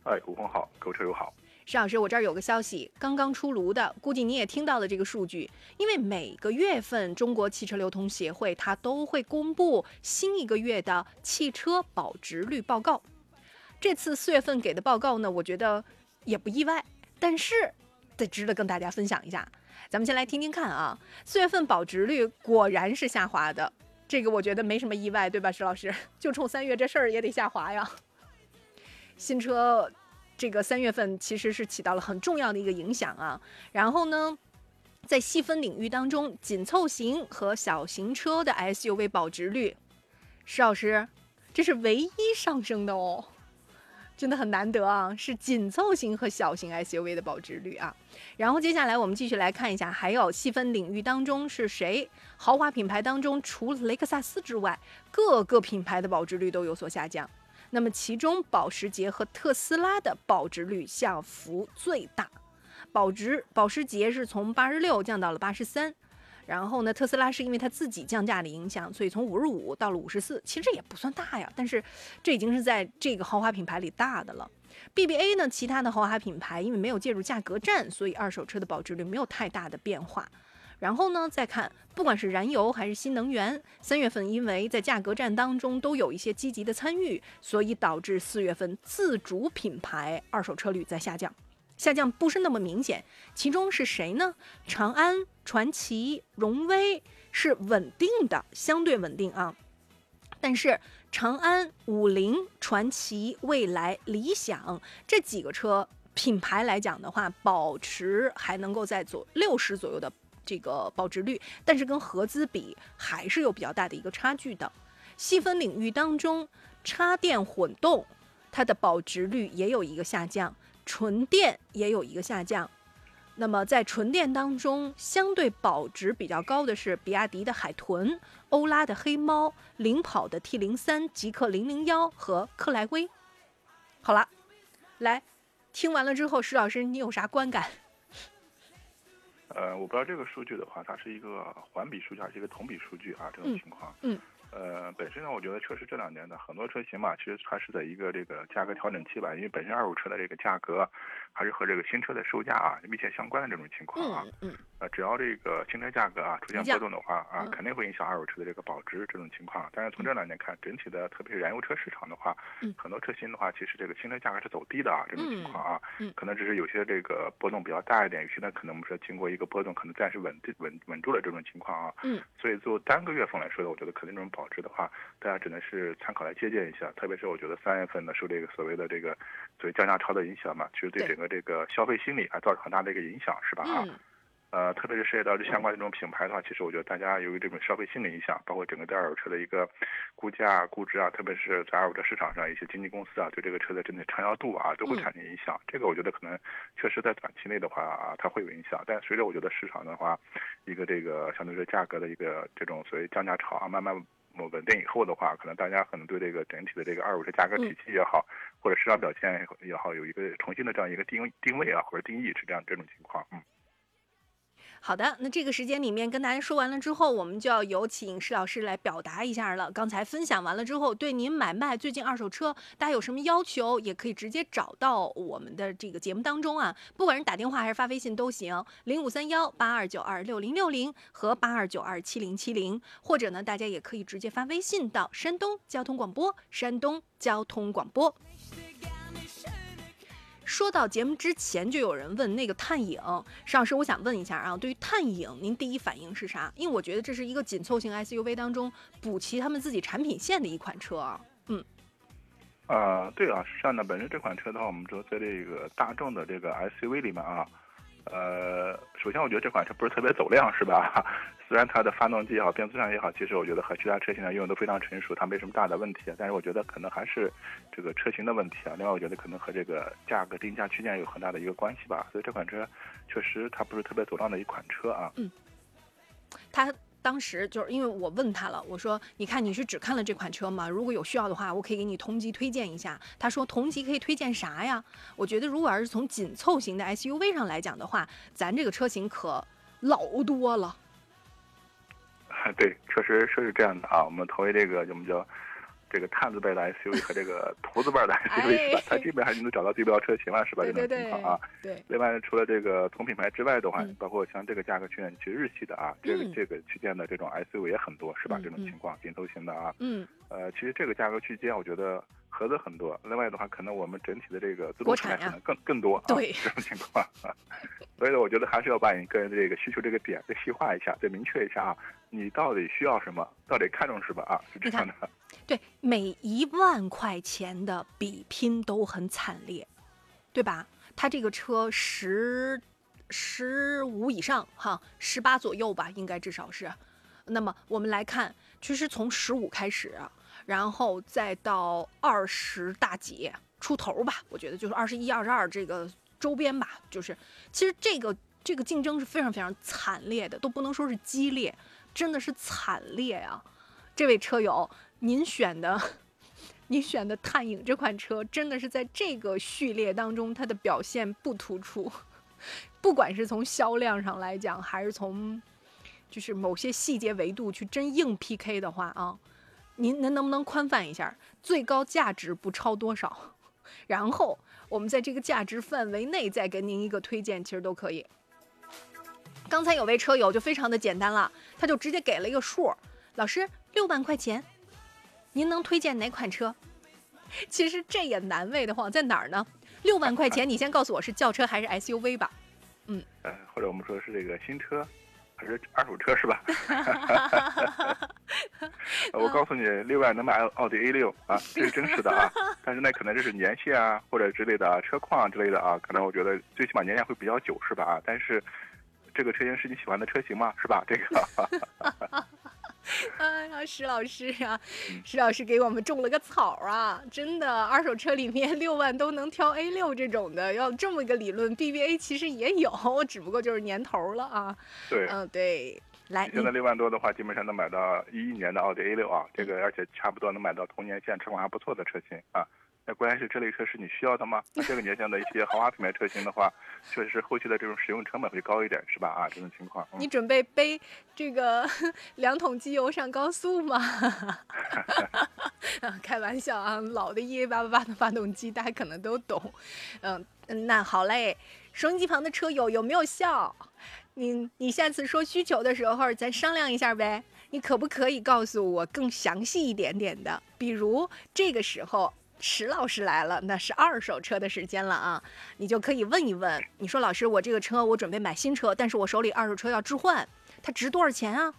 哎，武红好，购车友好。石老师，我这儿有个消息，刚刚出炉的，估计你也听到了这个数据。因为每个月份中国汽车流通协会它都会公布新一个月的汽车保值率报告。这次四月份给的报告呢，我觉得也不意外，但是得值得跟大家分享一下。咱们先来听听看啊，四月份保值率果然是下滑的，这个我觉得没什么意外，对吧，石老师？就冲三月这事儿也得下滑呀。新车。这个三月份其实是起到了很重要的一个影响啊。然后呢，在细分领域当中，紧凑型和小型车的 SUV 保值率，石老师，这是唯一上升的哦，真的很难得啊，是紧凑型和小型 SUV 的保值率啊。然后接下来我们继续来看一下，还有细分领域当中是谁？豪华品牌当中，除了雷克萨斯之外，各个品牌的保值率都有所下降。那么，其中保时捷和特斯拉的保值率降幅最大，保值保时捷是从八十六降到了八十三，然后呢，特斯拉是因为它自己降价的影响，所以从五十五到了五十四，其实也不算大呀，但是这已经是在这个豪华品牌里大的了。BBA 呢，其他的豪华品牌因为没有介入价格战，所以二手车的保值率没有太大的变化。然后呢，再看，不管是燃油还是新能源，三月份因为在价格战当中都有一些积极的参与，所以导致四月份自主品牌二手车率在下降。下降不是那么明显。其中是谁呢？长安、传祺、荣威是稳定的，相对稳定啊。但是长安、五菱、传祺、蔚来、理想这几个车品牌来讲的话，保持还能够在左六十左右的这个保值率，但是跟合资比还是有比较大的一个差距的。细分领域当中，插电混动它的保值率也有一个下降，纯电也有一个下降。那么在纯电当中，相对保值比较高的是比亚迪的海豚、欧拉的黑猫、领跑的 T 零三、极氪零零幺和克莱威。好了，来听完了之后，石老师你有啥观感？呃，我不知道这个数据的话，它是一个环比数据还是一个同比数据啊？这种情况，嗯。呃，本身呢，我觉得确实这两年的很多车型嘛，其实它是在一个这个价格调整期吧，因为本身二手车的这个价格还是和这个新车的售价啊密切相关的这种情况啊。嗯嗯。呃，只要这个新车价格啊出现波动的话啊，肯定会影响二手车的这个保值这种情况。但是从这两年看，整体的特别是燃油车市场的话，很多车型的话，其实这个新车价格是走低的啊，这种情况啊，可能只是有些这个波动比较大一点，有些呢可能我们说经过一个波动，可能暂时稳定稳稳住了这种情况啊。嗯。所以就单个月份来说的，我觉得可能这种保值的话。大家只能是参考来借鉴一下，特别是我觉得三月份呢受这个所谓的这个所谓降价潮的影响嘛，其实对整个这个消费心理还造成很大的一个影响，是吧？啊，呃，特别是涉及到这相关这种品牌的话，其实我觉得大家由于这种消费心理影响，包括整个对二手车的一个估价、估值啊，特别是在二手车市场上一些经纪公司啊，对这个车的整体畅销度啊，都会产生影响。这个我觉得可能确实在短期内的话，啊它会有影响。但随着我觉得市场的话，一个这个相对说价格的一个这种所谓降价潮啊，慢慢。稳定以后的话，可能大家可能对这个整体的这个二手车价格体系也好，或者市场表现也好，有一个重新的这样一个定定位啊，或者定义是这样这种情况，嗯。好的，那这个时间里面跟大家说完了之后，我们就要有请施老师来表达一下了。刚才分享完了之后，对您买卖最近二手车，大家有什么要求，也可以直接找到我们的这个节目当中啊，不管是打电话还是发微信都行，零五三幺八二九二六零六零和八二九二七零七零，或者呢，大家也可以直接发微信到山东交通广播，山东交通广播。说到节目之前，就有人问那个探影，石老师，我想问一下啊，对于探影，您第一反应是啥？因为我觉得这是一个紧凑型 SUV 当中补齐他们自己产品线的一款车啊。嗯，啊，对啊，是这样的，本身这款车的话，我们说在这个大众的这个 SUV 里面啊。呃，首先我觉得这款车不是特别走量，是吧？虽然它的发动机也好，变速箱也好，其实我觉得和其他车型呢用的都非常成熟，它没什么大的问题。但是我觉得可能还是这个车型的问题啊。另外，我觉得可能和这个价格定价区间有很大的一个关系吧。所以这款车确实它不是特别走量的一款车啊。嗯，它。当时就是因为我问他了，我说：“你看你是只看了这款车吗？如果有需要的话，我可以给你同级推荐一下。”他说：“同级可以推荐啥呀？”我觉得如果要是从紧凑型的 SUV 上来讲的话，咱这个车型可老多了。对，确实是这样的啊。我们投一这个我们叫。这个探字辈的 SUV 和这个图字辈的 SUV 是吧？它基本上你能找到对标车型了是吧？这种情况啊。对。另外，除了这个同品牌之外的话，包括像这个价格区间，其实日系的啊，这个这个区间的这种 SUV 也很多是吧？这种情况，紧凑型的啊。嗯。呃，其实这个价格区间，我觉得盒子很多。另外的话，可能我们整体的这个自动产可能更更多啊。对。这种情况啊。所以呢我觉得还是要把你个人的这个需求这个点再细化一下，再明确一下啊，你到底需要什么，到底看重什么啊？是这样的。对，每一万块钱的比拼都很惨烈，对吧？他这个车十十五以上哈，十八左右吧，应该至少是。那么我们来看，其实从十五开始，然后再到二十大几出头吧，我觉得就是二十一、二十二这个周边吧，就是其实这个这个竞争是非常非常惨烈的，都不能说是激烈，真的是惨烈啊！这位车友。您选的，您选的探影这款车，真的是在这个序列当中，它的表现不突出。不管是从销量上来讲，还是从就是某些细节维度去真硬 PK 的话啊，您您能不能宽泛一下？最高价值不超多少？然后我们在这个价值范围内再给您一个推荐，其实都可以。刚才有位车友就非常的简单了，他就直接给了一个数，老师六万块钱。您能推荐哪款车？其实这也难为的慌，在哪儿呢？六万块钱，你先告诉我是轿车还是 SUV 吧？呃，或者我们说是这个新车，是二手车是吧？呃我告诉你，六万能买奥奥迪 A 六啊，这是真实的啊。但是那，可能就是年限啊，或者之类的啊，车况之类的啊，可能我觉得最起码年限会比较久是吧？啊，但是这个车型是你喜欢的车型吗？是吧？这个 哎呀，石老师啊，嗯石老师给我们种了个草啊！真的，二手车里面六万都能挑 A 六这种的，要这么一个理论，BBA 其实也有，只不过就是年头了啊。对。嗯，对，来，现在六万多的话，基本上能买到一一年的奥迪 A 六啊，这个而且差不多能买到同年限车况还不错的车型啊。那关键是这类车是你需要的吗？这个年限的一些豪华品牌车型的话，确实是后期的这种使用成本会高一点，是吧？啊，这种情况。你准备背这个 两桶机油上高速吗？啊，开玩笑啊，老的 EA 八八八的发动机大家可能都懂。嗯，那好嘞，收音机旁的车友有没有笑？你你下次说需求的时候，咱商量一下呗。你可不可以告诉我更详细一点点的？比如这个时候。石老师来了，那是二手车的时间了啊！你就可以问一问，你说老师，我这个车我准备买新车，但是我手里二手车要置换，它值多少钱啊？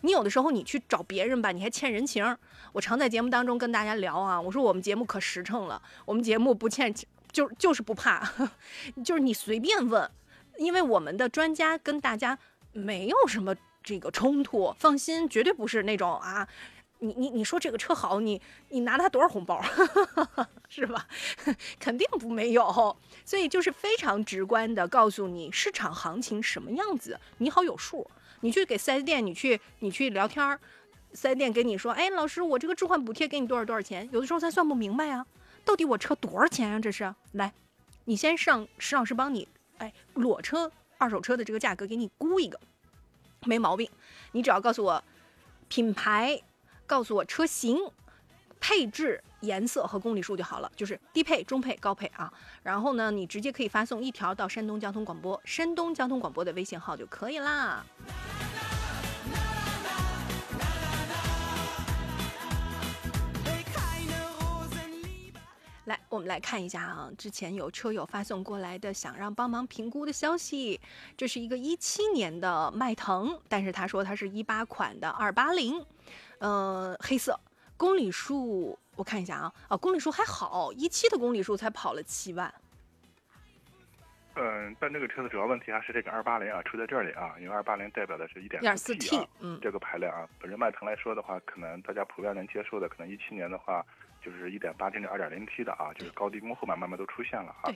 你有的时候你去找别人吧，你还欠人情。我常在节目当中跟大家聊啊，我说我们节目可实诚了，我们节目不欠，就就是不怕，就是你随便问，因为我们的专家跟大家没有什么这个冲突，放心，绝对不是那种啊。你你你说这个车好，你你拿他多少红包，是吧？肯定不没有，所以就是非常直观的告诉你市场行情什么样子，你好有数。你去给四 S 店，你去你去聊天儿，四 S 店给你说，哎，老师，我这个置换补贴给你多少多少钱？有的时候咱算不明白呀、到底我车多少钱呀、这是来，你先上石老师帮你，哎，裸车二手车的这个价格给你估一个，没毛病。你只要告诉我品牌。告诉我车型、配置、颜色和公里数就好了，就是低配、中配、高配啊。然后呢，你直接可以发送一条到山东交通广播，山东交通广播的微信号就可以啦。来，我们来看一下啊，之前有车友发送过来的想让帮忙评估的消息，这是一个一七年的迈腾，但是他说它是一八款的二八零。呃，黑色，公里数我看一下啊，啊，公里数还好，一七的公里数才跑了七万。嗯，但这个车的主要问题还是这个二八零啊，出在这里啊，因为二八零代表的是一点四 T 啊，嗯，这个排量啊，本身迈腾来说的话，可能大家普遍能接受的，可能一七年的话就是一点八 T 的二点零 T 的啊，就是高低功后面慢慢都出现了啊。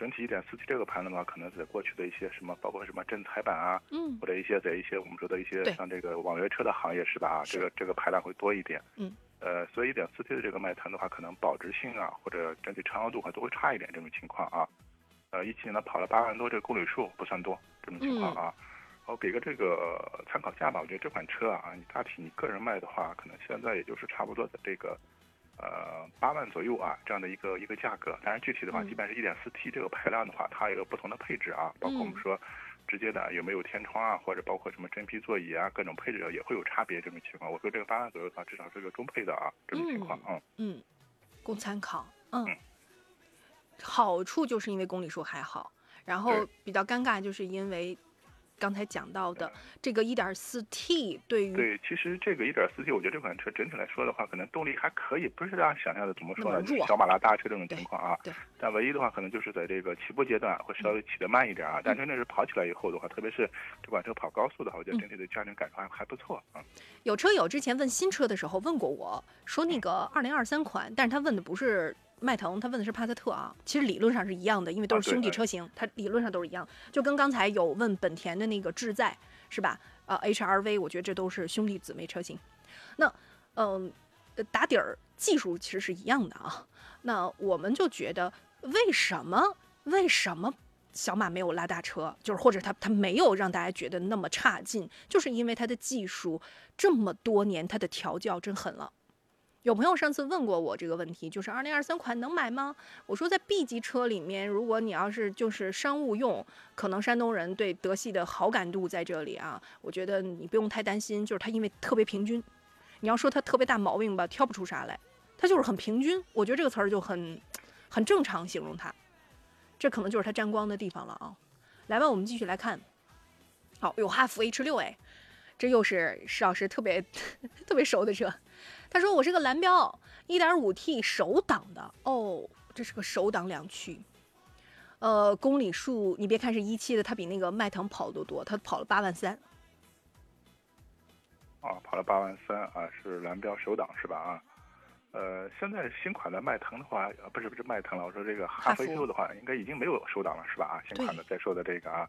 整体一点四 T 这个盘的话，可能在过去的一些什么，包括什么正彩版啊，嗯，或者一些在一些我们说的一些像这个网约车的行业是吧？啊，这个这个排量会多一点。嗯，呃，所以一点四 T 的这个迈腾的话，可能保值性啊，或者整体畅销度还都会差一点这种情况啊。呃，一七年呢跑了八万多，这个公里数不算多这种情况啊。我给个这个参考价吧，我觉得这款车啊，你大体你个人卖的话，可能现在也就是差不多的这个。呃，八万左右啊，这样的一个一个价格。当然，具体的话，即便是一点四 T 这个排量的话，它有个不同的配置啊，包括我们说直接的有没有天窗啊，或者包括什么真皮座椅啊，各种配置也会有差别这种情况。我说这个八万左右的话，至少是个中配的啊，这种情况嗯嗯，供参考。嗯，好处就是因为公里数还好，然后比较尴尬就是因为。刚才讲到的这个 1.4T 对于对，其实这个 1.4T，我觉得这款车整体来说的话，可能动力还可以，不是大家想象的怎么说呢，小马拉大车这种情况啊。对。但唯一的话，可能就是在这个起步阶段会稍微起得慢一点啊。但真的是跑起来以后的话，特别是这款车跑高速的话，我觉得整体的驾乘感受还还不错啊。有车友之前问新车的时候问过我说，那个2023款，但是他问的不是。迈腾，他问的是帕萨特啊，其实理论上是一样的，因为都是兄弟车型，它理论上都是一样。就跟刚才有问本田的那个智在，是吧？呃，HRV，我觉得这都是兄弟姊妹车型。那，嗯，打底儿技术其实是一样的啊。那我们就觉得，为什么为什么小马没有拉大车？就是或者他他没有让大家觉得那么差劲，就是因为它的技术这么多年它的调教真狠了。有朋友上次问过我这个问题，就是二零二三款能买吗？我说在 B 级车里面，如果你要是就是商务用，可能山东人对德系的好感度在这里啊，我觉得你不用太担心，就是它因为特别平均。你要说它特别大毛病吧，挑不出啥来，它就是很平均。我觉得这个词儿就很很正常形容它。这可能就是它沾光的地方了啊。来吧，我们继续来看。好，有哈弗 H 六哎，这又是石老师特别特别熟的车。他说我是个蓝标 1.5T 手挡的哦，这是个手挡两驱。呃，公里数你别看是一七的，它比那个迈腾跑的多，它跑了八万三。啊，跑了八万三啊，是蓝标手挡是吧？啊，呃，现在新款的迈腾的话，呃，不是不是迈腾了，我说这个哈弗 H 六的话，应该已经没有手挡了是吧？啊，新款的在说的这个啊。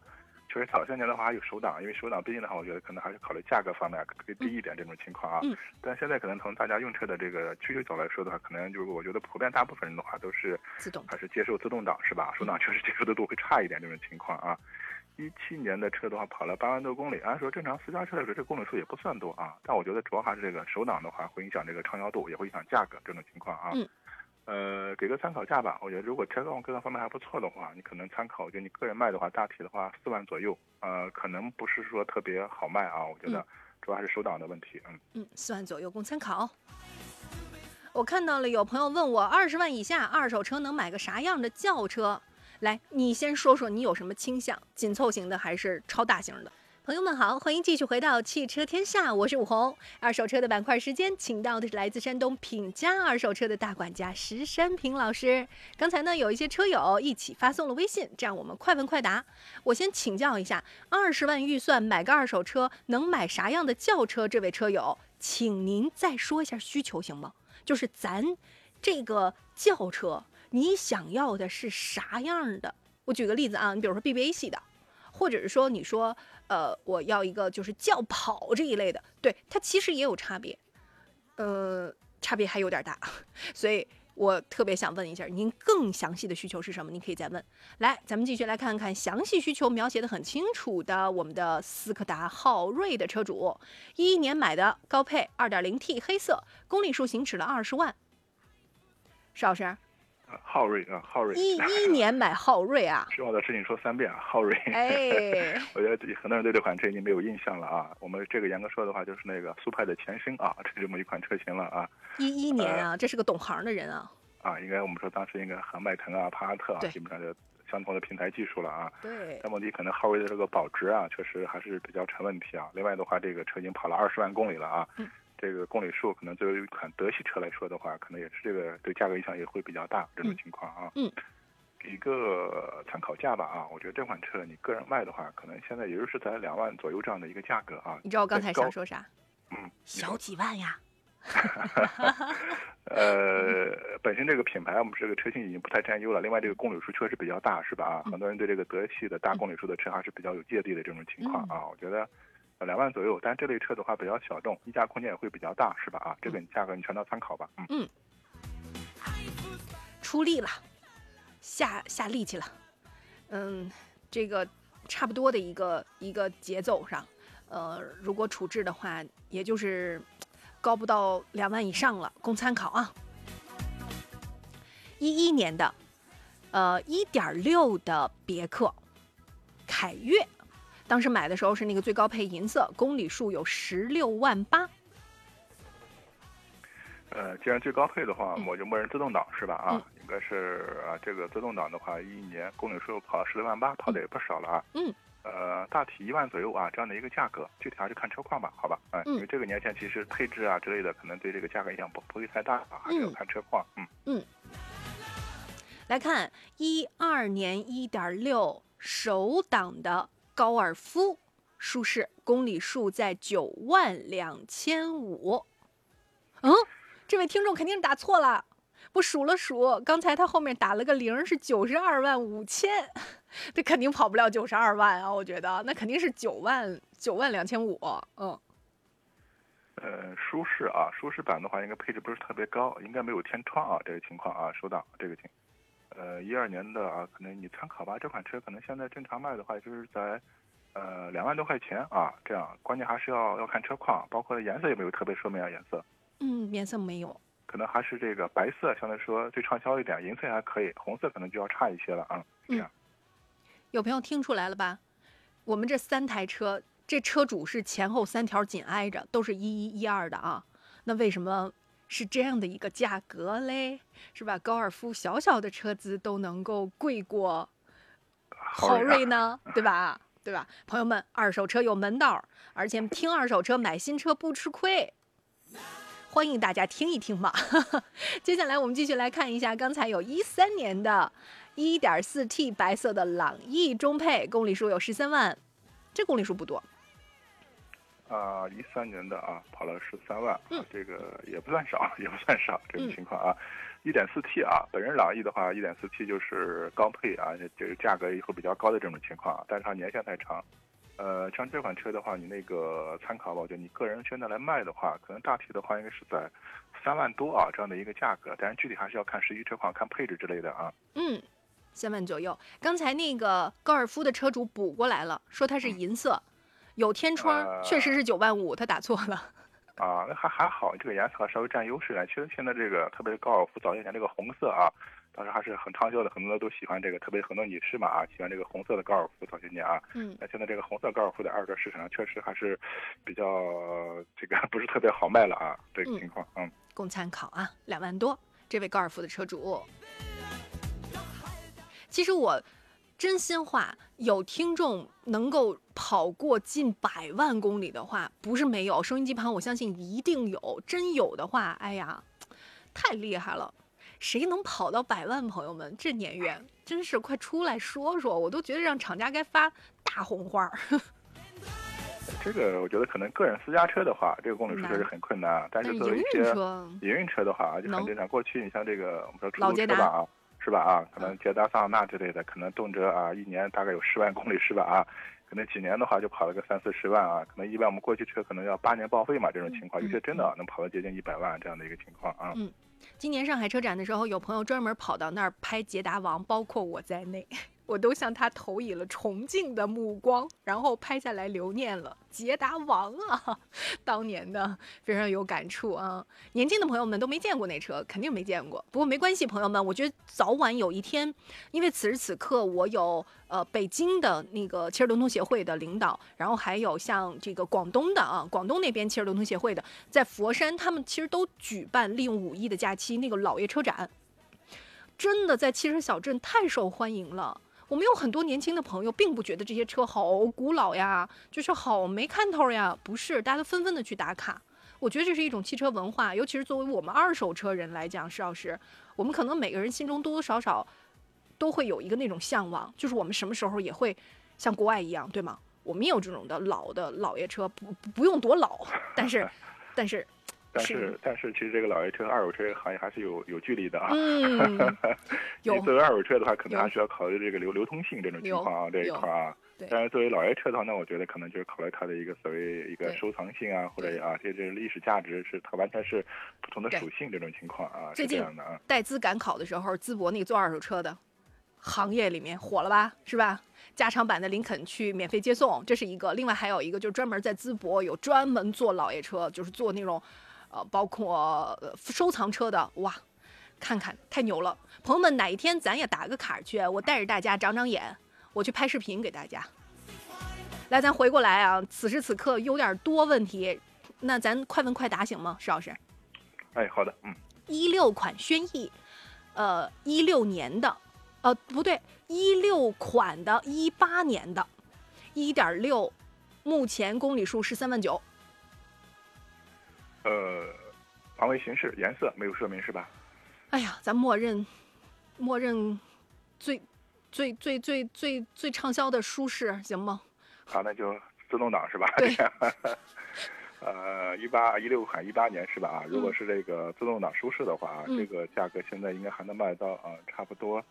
确实早些年的话还有手挡，因为手挡毕竟的话，我觉得可能还是考虑价格方面更低一点这种情况啊。嗯。但现在可能从大家用车的这个需求角度来说的话，可能就是我觉得普遍大部分人的话都是自动，还是接受自动挡是吧？手挡确实接受的度会差一点这种情况啊。一七年的车的话跑了八万多公里，按说正常私家车来说这公里数也不算多啊。但我觉得主要还是这个手挡的话会影响这个畅销度，也会影响价格这种情况啊。嗯。呃，给个参考价吧。我觉得如果车况各个方面还不错的话，你可能参考。就你个人卖的话，大体的话四万左右。呃，可能不是说特别好卖啊。我觉得主要还是手挡的问题。嗯嗯，四万左右供参考。我看到了有朋友问我，二十万以下二手车能买个啥样的轿车？来，你先说说你有什么倾向，紧凑型的还是超大型的？朋友们好，欢迎继续回到汽车天下，我是武红。二手车的板块时间，请到的是来自山东品佳二手车的大管家石山平老师。刚才呢，有一些车友一起发送了微信，这样我们快问快答。我先请教一下，二十万预算买个二手车，能买啥样的轿车？这位车友，请您再说一下需求行吗？就是咱这个轿车，你想要的是啥样的？我举个例子啊，你比如说 BBA 系的。或者是说，你说，呃，我要一个就是轿跑这一类的，对它其实也有差别，呃，差别还有点大，所以我特别想问一下，您更详细的需求是什么？您可以再问。来，咱们继续来看看详细需求描写的很清楚的我们的斯柯达昊锐的车主，一一年买的高配 2.0T 黑色，公里数行驶了二十万，邵老师。昊锐啊，昊锐，一一年买昊锐啊，重要的事情说三遍啊，昊锐。哎，我觉得很多人对这款车已经没有印象了啊。我们这个严格说的话，就是那个速派的前身啊，这这么一款车型了啊。一一年啊，这是个懂行的人啊。啊，应该我们说当时应该和迈腾啊、帕萨特啊，基本上就相同的平台技术了啊。对。但问题可能昊锐的这个保值啊，确实还是比较成问题啊。另外的话，这个车已经跑了二十万公里了啊。嗯。这个公里数可能作为一款德系车来说的话，可能也是这个对价格影响也会比较大这种情况啊。嗯，一个参考价吧啊，我觉得这款车你个人卖的话，可能现在也就是在两万左右这样的一个价格啊。你知道我刚才想说啥？嗯，小几万呀。呃，本身这个品牌我们这个车型已经不太占优了，另外这个公里数确实比较大，是吧？啊，很多人对这个德系的大公里数的车还是比较有芥蒂的这种情况啊。我觉得。两万左右，但这类车的话比较小众，溢价空间也会比较大，是吧？啊，这个价格你全当参考吧。嗯嗯，出力了，下下力气了，嗯，这个差不多的一个一个节奏上，呃，如果处置的话，也就是高不到两万以上了，供参考啊。一一年的，呃，一点六的别克凯越。当时买的时候是那个最高配银色，公里数有十六万八。呃，既然最高配的话，我就默认自动挡是吧？啊，应该是啊，这个自动挡的话，一年公里数跑十六万八，跑的也不少了啊。嗯。呃，大体一万左右啊，这样的一个价格，具体还是看车况吧，好吧？嗯。因为这个年限其实配置啊之类的，可能对这个价格影响不不会太大啊，还是要看车况。嗯。嗯。来看一二年一点六手挡的。高尔夫舒适，公里数在九万两千五。嗯，这位听众肯定打错了。我数了数，刚才他后面打了个零，是九十二万五千。这肯定跑不了九十二万啊！我觉得那肯定是九万九万两千五。嗯。呃，舒适啊，舒适版的话，应该配置不是特别高，应该没有天窗啊，这个情况啊，收到这个情。呃，一二年的啊，可能你参考吧。这款车可能现在正常卖的话，就是在，呃，两万多块钱啊。这样，关键还是要要看车况，包括颜色有没有特别说明啊，颜色。嗯，颜色没有。可能还是这个白色相对来说最畅销一点，银色还可以，红色可能就要差一些了啊。这样。有朋友听出来了吧？我们这三台车，这车主是前后三条紧挨着，都是一一一二的啊。那为什么？是这样的一个价格嘞，是吧？高尔夫小小的车子都能够贵过豪瑞呢，对吧？对吧？朋友们，二手车有门道，而且听二手车买新车不吃亏。欢迎大家听一听嘛。接下来我们继续来看一下，刚才有一三年的 1.4T 白色的朗逸中配，公里数有十三万，这公里数不多。啊，一三年的啊，跑了十三万，嗯，这个也不算少，也不算少这种情况啊。一点四 T 啊，本人朗逸的话，一点四 T 就是高配啊，这个价格也会比较高的这种情况，但是它年限太长。呃，像这款车的话，你那个参考吧，我觉得你个人现在来卖的话，可能大体的话应该是在三万多啊这样的一个价格，但是具体还是要看实际车况、看配置之类的啊。嗯，三万左右。刚才那个高尔夫的车主补过来了，说它是银色，有天窗，确实是九万五，他打错了。啊，那还还好，这个颜色稍微占优势点。其实现在这个，特别是高尔夫早些年这个红色啊。当时还是很畅销的，很多人都喜欢这个，特别很多女士嘛啊，喜欢这个红色的高尔夫早些年啊。嗯。那现在这个红色高尔夫在二手车市场上确实还是比较这个不是特别好卖了啊，这个情况嗯。供参考啊，两万多，这位高尔夫的车主。其实我真心话，有听众能够跑过近百万公里的话，不是没有，收音机旁我相信一定有。真有的话，哎呀，太厉害了。谁能跑到百万？朋友们，这年月真是快出来说说！我都觉得让厂家该发大红花。这个我觉得可能个人私家车的话，这个公里数确实很困难。但是作为一些营运车的话，就很正常。过去你像这个我们说出租车吧啊，是吧啊？可能捷达、桑塔纳之类的，可能动辄啊一年大概有十万公里是吧啊？可能几年的话就跑了个三四十万啊。可能一般我们过去车可能要八年报废嘛，这种情况有些真的能跑到接近一百万这样的一个情况啊。嗯。今年上海车展的时候，有朋友专门跑到那儿拍捷达王，包括我在内。我都向他投以了崇敬的目光，然后拍下来留念了。捷达王啊，当年的非常有感触啊。年轻的朋友们都没见过那车，肯定没见过。不过没关系，朋友们，我觉得早晚有一天，因为此时此刻我有呃北京的那个汽车流通协会的领导，然后还有像这个广东的啊，广东那边汽车流通协会的，在佛山，他们其实都举办利用五一的假期那个老爷车展，真的在汽车小镇太受欢迎了。我们有很多年轻的朋友，并不觉得这些车好古老呀，就是好没看头呀。不是，大家都纷纷的去打卡。我觉得这是一种汽车文化，尤其是作为我们二手车人来讲，石老师，我们可能每个人心中多多少少都会有一个那种向往，就是我们什么时候也会像国外一样，对吗？我们也有这种的老的老爷车，不不用多老，但是，但是。但是，但是，其实这个老爷车、二手车行业还是有有距离的啊。嗯，你作为二手车的话，可能还需要考虑这个流流通性这种情况啊这一块啊。但是作为老爷车的话，那我觉得可能就是考虑它的一个所谓一个收藏性啊，或者啊，这这历史价值是它完全是不同的属性这种情况啊。是这样的啊。带资赶考的时候，淄博那个做二手车的行业里面火了吧？是吧？加长版的林肯去免费接送，这是一个。另外还有一个就是专门在淄博有专门做老爷车，就是做那种。呃，包括收藏车的哇，看看太牛了！朋友们，哪一天咱也打个卡去，我带着大家长长眼，我去拍视频给大家。来，咱回过来啊，此时此刻有点多问题，那咱快问快答行吗，石老师？哎，好的，嗯。一六款轩逸，呃，一六年的，呃，不对，一六款的，一八年的，一点六，目前公里数十三万九。呃，防伪形式颜色没有说明是吧？哎呀，咱默认，默认最最最最最最畅销的舒适行吗？好，那就自动挡是吧？对。呃，一八一六款一八年是吧？啊，如果是这个自动挡舒适的话啊，这个价格现在应该还能卖到啊，差不多，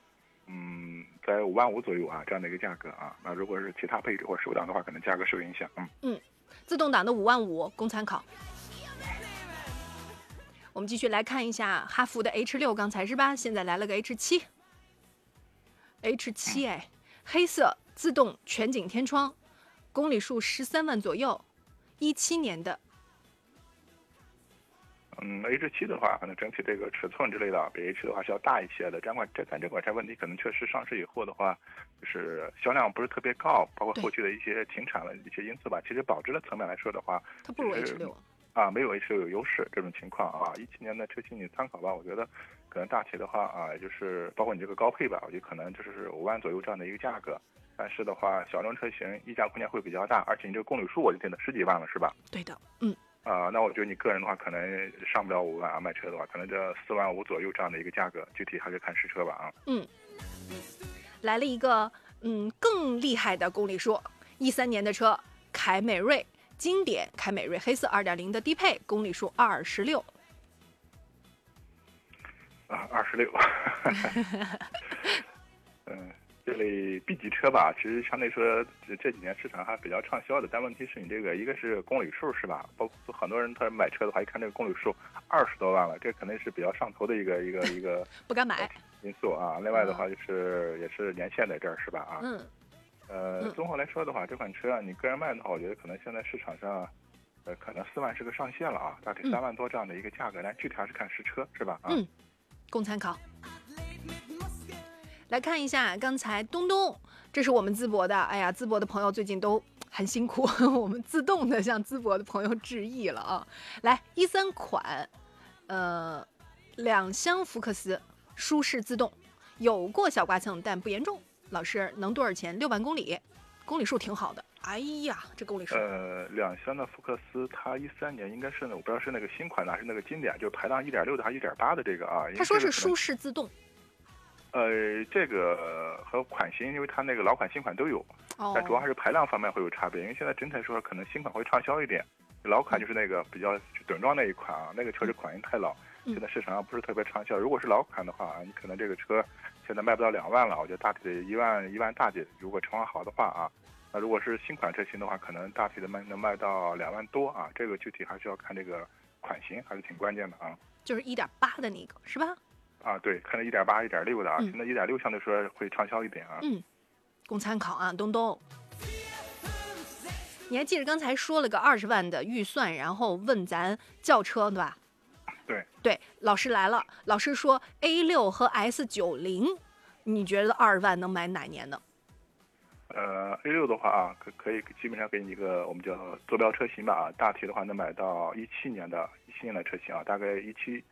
嗯，在五万五左右啊，这样的一个价格啊。那如果是其他配置或手挡的话，可能价格受影响。嗯嗯，自动挡的五万五供参考。我们继续来看一下哈弗的 H 六，刚才是吧？现在来了个 H 七，H 七哎，黑色自动全景天窗，公里数十三万左右，一七年的。嗯，H 七的话，可能整体这个尺寸之类的比 H 的话是要大一些的。这款这咱这款车问题可能确实上市以后的话，就是销量不是特别高，包括后续的一些停产的一些因素吧。其实保值的层面来说的话，它不如 H 六。啊，没有 H 六有优势这种情况啊，一七年的车型你参考吧，我觉得可能大体的话啊，就是包括你这个高配吧，我觉得可能就是五万左右这样的一个价格。但是的话，小众车型溢价空间会比较大，而且你这个公里数我就定的十几万了，是吧？对的，嗯。啊，那我觉得你个人的话，可能上不了五万啊，卖车的话，可能这四万五左右这样的一个价格，具体还是看实车吧啊。嗯。来了一个嗯更厉害的公里数，一三年的车，凯美瑞经典凯美瑞黑色二点零的低配，公里数二十六。啊，二十六。嗯。这类 B 级车吧，其实相对说这几年市场还比较畅销的，但问题是你这个一个是公里数是吧？包括很多人他买车的话，一看这个公里数二十多万了，这肯定是比较上头的一个一个一个 不敢买因素啊。另外的话就是也是年限在这儿是吧？啊，嗯，呃，综合来说的话，这款车啊你个人卖的话，我觉得可能现在市场上，呃，可能四万是个上限了啊，大概三万多这样的一个价格，但具体还是看实车是吧？啊，嗯，供参考。来看一下，刚才东东，这是我们淄博的。哎呀，淄博的朋友最近都很辛苦，我们自动的向淄博的朋友致意了啊！来，一三款，呃，两厢福克斯，舒适自动，有过小刮蹭，但不严重。老师能多少钱？六万公里，公里数挺好的。哎呀，这公里数。呃，两厢的福克斯，它一三年应该是呢，我不知道是那个新款的还是那个经典，就是排量一点六的还是一点八的这个啊？他说是舒适自动。呃，这个和款型，因为它那个老款新款都有，但主要还是排量方面会有差别。因为现在整体来说，可能新款会畅销一点，老款就是那个比较短装那一款啊，那个车是款型太老，现在市场上不是特别畅销。如果是老款的话，你可能这个车现在卖不到两万了，我觉得大体的一万一万大几。如果情况好的话啊，那如果是新款车型的话，可能大体的卖能卖到两万多啊。这个具体还是要看这个款型，还是挺关键的啊。就是一点八的那个是吧？啊，对，看着一点八、一点六的啊，现在一点六相对说会畅销一点啊。嗯，供参考啊，东东。你还记得刚才说了个二十万的预算，然后问咱轿车对吧？对。对，老师来了，老师说 A 六和 S 九零，你觉得二十万能买哪年的？呃，A 六的话啊，可可以基本上给你一个我们叫坐标车型吧啊，大体的话能买到一七年的一七年的车型啊，大概一七。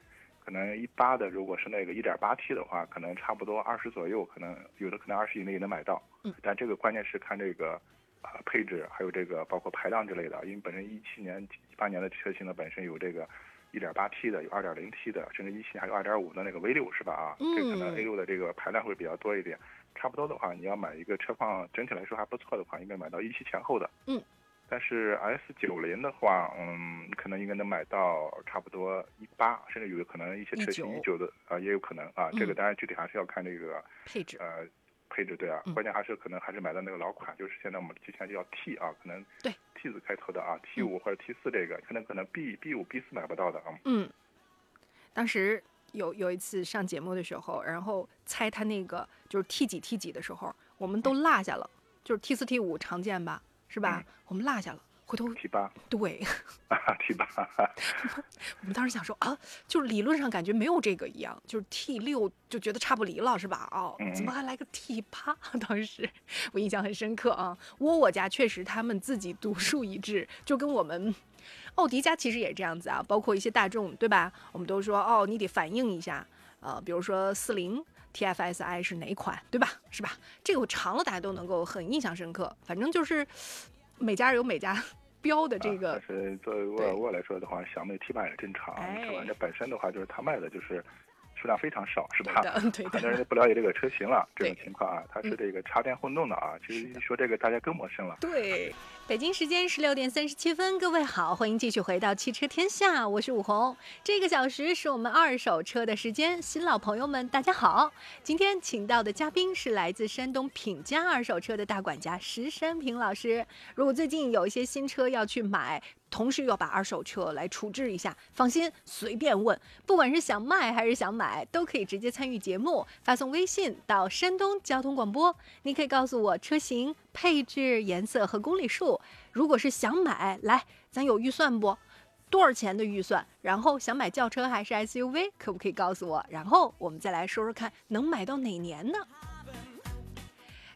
可能一八的，如果是那个一点八 T 的话，可能差不多二十左右，可能有的可能二十以内也能买到。嗯，但这个关键是看这个啊配置，还有这个包括排量之类的。因为本身一七年、一八年的车型呢，本身有这个一点八 T 的，有二点零 T 的，甚至一七年还有二点五的那个 V 六是吧？啊，这可能 A 六的这个排量会比较多一点。差不多的话，你要买一个车况整体来说还不错的话，应该买到一七前后的。嗯。但是 S 九零的话，嗯，可能应该能买到差不多一八，甚至有可能一些车型一九的啊，也有可能啊。这个当然具体还是要看这个配置，呃，配置对啊，关键还是可能还是买到那个老款，就是现在我们之前就叫 T 啊，可能对 T 字开头的啊，T 五或者 T 四这个，可能可能 B B 五 B 四买不到的啊。嗯，当时有有一次上节目的时候，然后猜他那个就是 T 几 T 几的时候，我们都落下了，就是 T 四 T 五常见吧。是吧？我们落下了，回头 T 八对，T 八。我们当时想说啊，就是理论上感觉没有这个一样，就是 T 六就觉得差不离了，是吧？哦，怎么还来个 T 八？当时我印象很深刻啊。窝窝家确实他们自己独树一帜，就跟我们奥迪家其实也这样子啊，包括一些大众，对吧？我们都说哦，你得反映一下，呃，比如说四零。TFSI 是哪款，对吧？是吧？这个我尝了，大家都能够很印象深刻。反正就是每家有每家标的这个。但是作为沃尔沃来说的话，小美 T 八也正常，是吧？这本身的话就是它卖的就是数量非常少，是吧？对 很多人都不了解这个车型了，这种情况啊，它是这个插电混动的啊。其实一说这个，大家更陌生了。对。北京时间十六点三十七分，各位好，欢迎继续回到汽车天下，我是武红。这个小时是我们二手车的时间，新老朋友们大家好。今天请到的嘉宾是来自山东品家二手车的大管家石山平老师。如果最近有一些新车要去买，同时要把二手车来处置一下，放心，随便问，不管是想卖还是想买，都可以直接参与节目，发送微信到山东交通广播，你可以告诉我车型。配置、颜色和公里数，如果是想买，来，咱有预算不？多少钱的预算？然后想买轿车还是 SUV？可不可以告诉我？然后我们再来说说看，能买到哪年呢？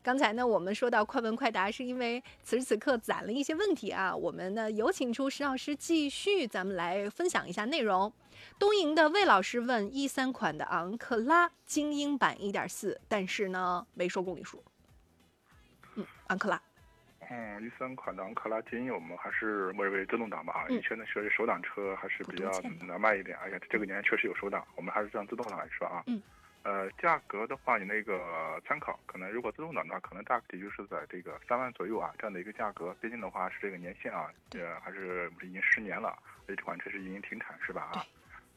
刚才呢，我们说到快问快答，是因为此时此刻攒了一些问题啊。我们呢有请出石老师继续，咱们来分享一下内容。东营的魏老师问一三款的昂克拉精英版一点四，但是呢没说公里数。嗯，昂克拉。嗯，一三款的昂克拉精英，我们还是默认为自动挡吧啊。嗯以前的确实手挡车还是比较难卖一点，而且这个年确实有手挡，我们还是让自动挡来说啊。嗯。呃，价格的话，你那个参考，可能如果自动挡的话，可能大体就是在这个三万左右啊，这样的一个价格。毕竟的话是这个年限啊，呃，还是已经十年了，所以这款车是已经停产是吧？啊，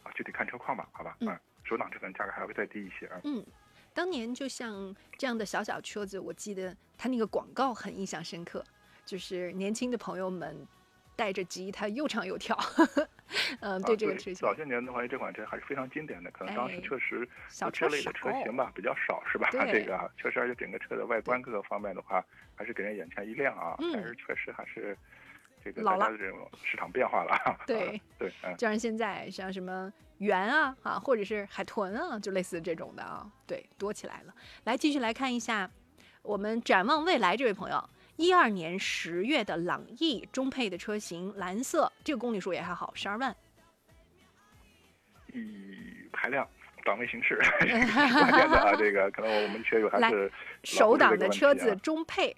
啊，具体看车况吧，好吧。嗯。手挡车可能价格还会再低一些啊。嗯，当年就像这样的小小车子，我记得它那个广告很印象深刻，就是年轻的朋友们带着吉他又唱又跳。嗯，对啊这个事情早，些年的话，这款车还是非常经典的，可能当时哎确实小车这类的车型吧比较少，是吧？它这个啊，确实，而且整个车的外观各个方面的话，还是给人眼前一亮啊。嗯但是确实还是这个老了大家的这种市场变化了啊。对啊对，嗯。就像现在像什么圆啊啊，或者是海豚啊，就类似这种的啊，对，多起来了。来，继续来看一下我们展望未来这位朋友。一二年十月的朗逸中配的车型，蓝色，这个公里数也还好，十二万。以排量、档位形式 这个是关键的啊。这个可能我们车友还来是手挡的的车子中配，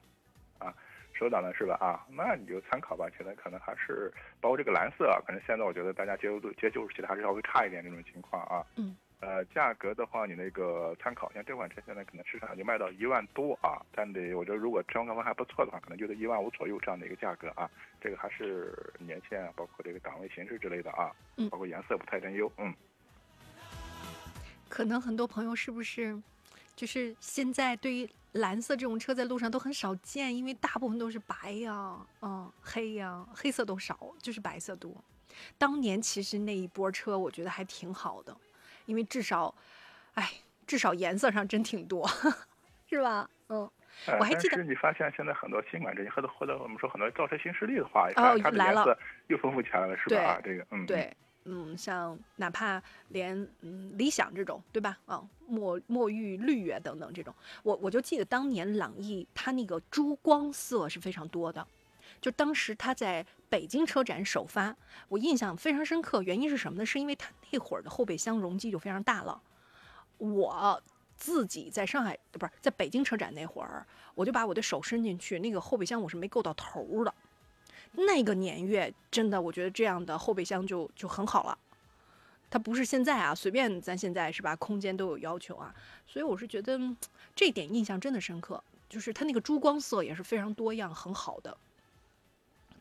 手挡的是吧？啊，那你就参考吧。现在可能还是包括这个蓝色啊，可能现在我觉得大家接受度、接受其实还是稍微差一点这种情况啊。嗯。呃，价格的话，你那个参考，像这款车现在可能市场就卖到一万多啊，但得我觉得如果车况方还不错的话，可能就在一万五左右这样的一个价格啊。这个还是年限啊，包括这个档位形式之类的啊，嗯包括颜色不太占优，嗯。可能很多朋友是不是，就是现在对于蓝色这种车在路上都很少见，因为大部分都是白呀、嗯，黑呀、黑色都少，就是白色多。当年其实那一波车，我觉得还挺好的，因为至少，哎，至少颜色上真挺多，是吧？嗯，呃我还记得但是你发现现在很多新款车型，或者或者我们说很多造车新势力的话，哦它的来了颜色又丰富起来了，是吧？啊，这个，嗯，对，嗯，像哪怕连嗯理想这种，对吧？啊，墨墨玉绿啊等等这种，我我就记得当年朗逸它那个珠光色是非常多的，就当时它在北京车展首发，我印象非常深刻。原因是什么呢？是因为它那会儿的后备箱容积就非常大了，我。自己在上海不是在北京车展那会儿，我就把我的手伸进去，那个后备箱我是没够到头的。那个年月真的，我觉得这样的后备箱就就很好了。它不是现在啊，随便咱现在是吧，空间都有要求啊，所以我是觉得这点印象真的深刻，就是它那个珠光色也是非常多样，很好的，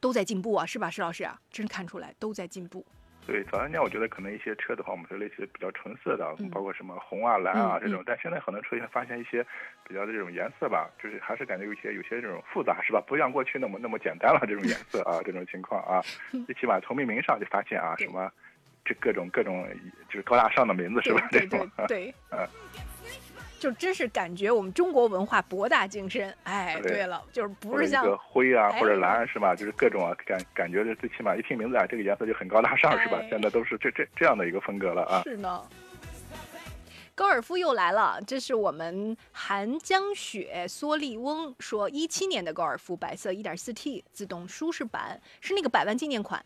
都在进步啊，是吧，石老师啊，真看出来都在进步。对，早些年我觉得可能一些车的话，我们说类似于比较纯色的，嗯。包括什么红啊、蓝啊嗯这种，但现在很多车现发现一些比较的这种颜色吧，就是还是感觉有些有些这种复杂，是吧？不像过去那么那么简单了，这种颜色啊，这种情况啊，最起码从命名上就发现啊，什么这各种各种就是高大上的名字，是吧？这种对。嗯，就真是感觉我们中国文化博大精深。哎，对对了，就是不是像个灰啊哎或者蓝是吧？就是各种啊感感觉这最起码一听名字啊，这个颜色就很高大上是吧哎？现在都是这这这样的一个风格了啊。是呢。高尔夫又来了，这是我们寒江雪蓑笠翁说，一七年的高尔夫白色 1.4T 自动舒适版是那个百万纪念款，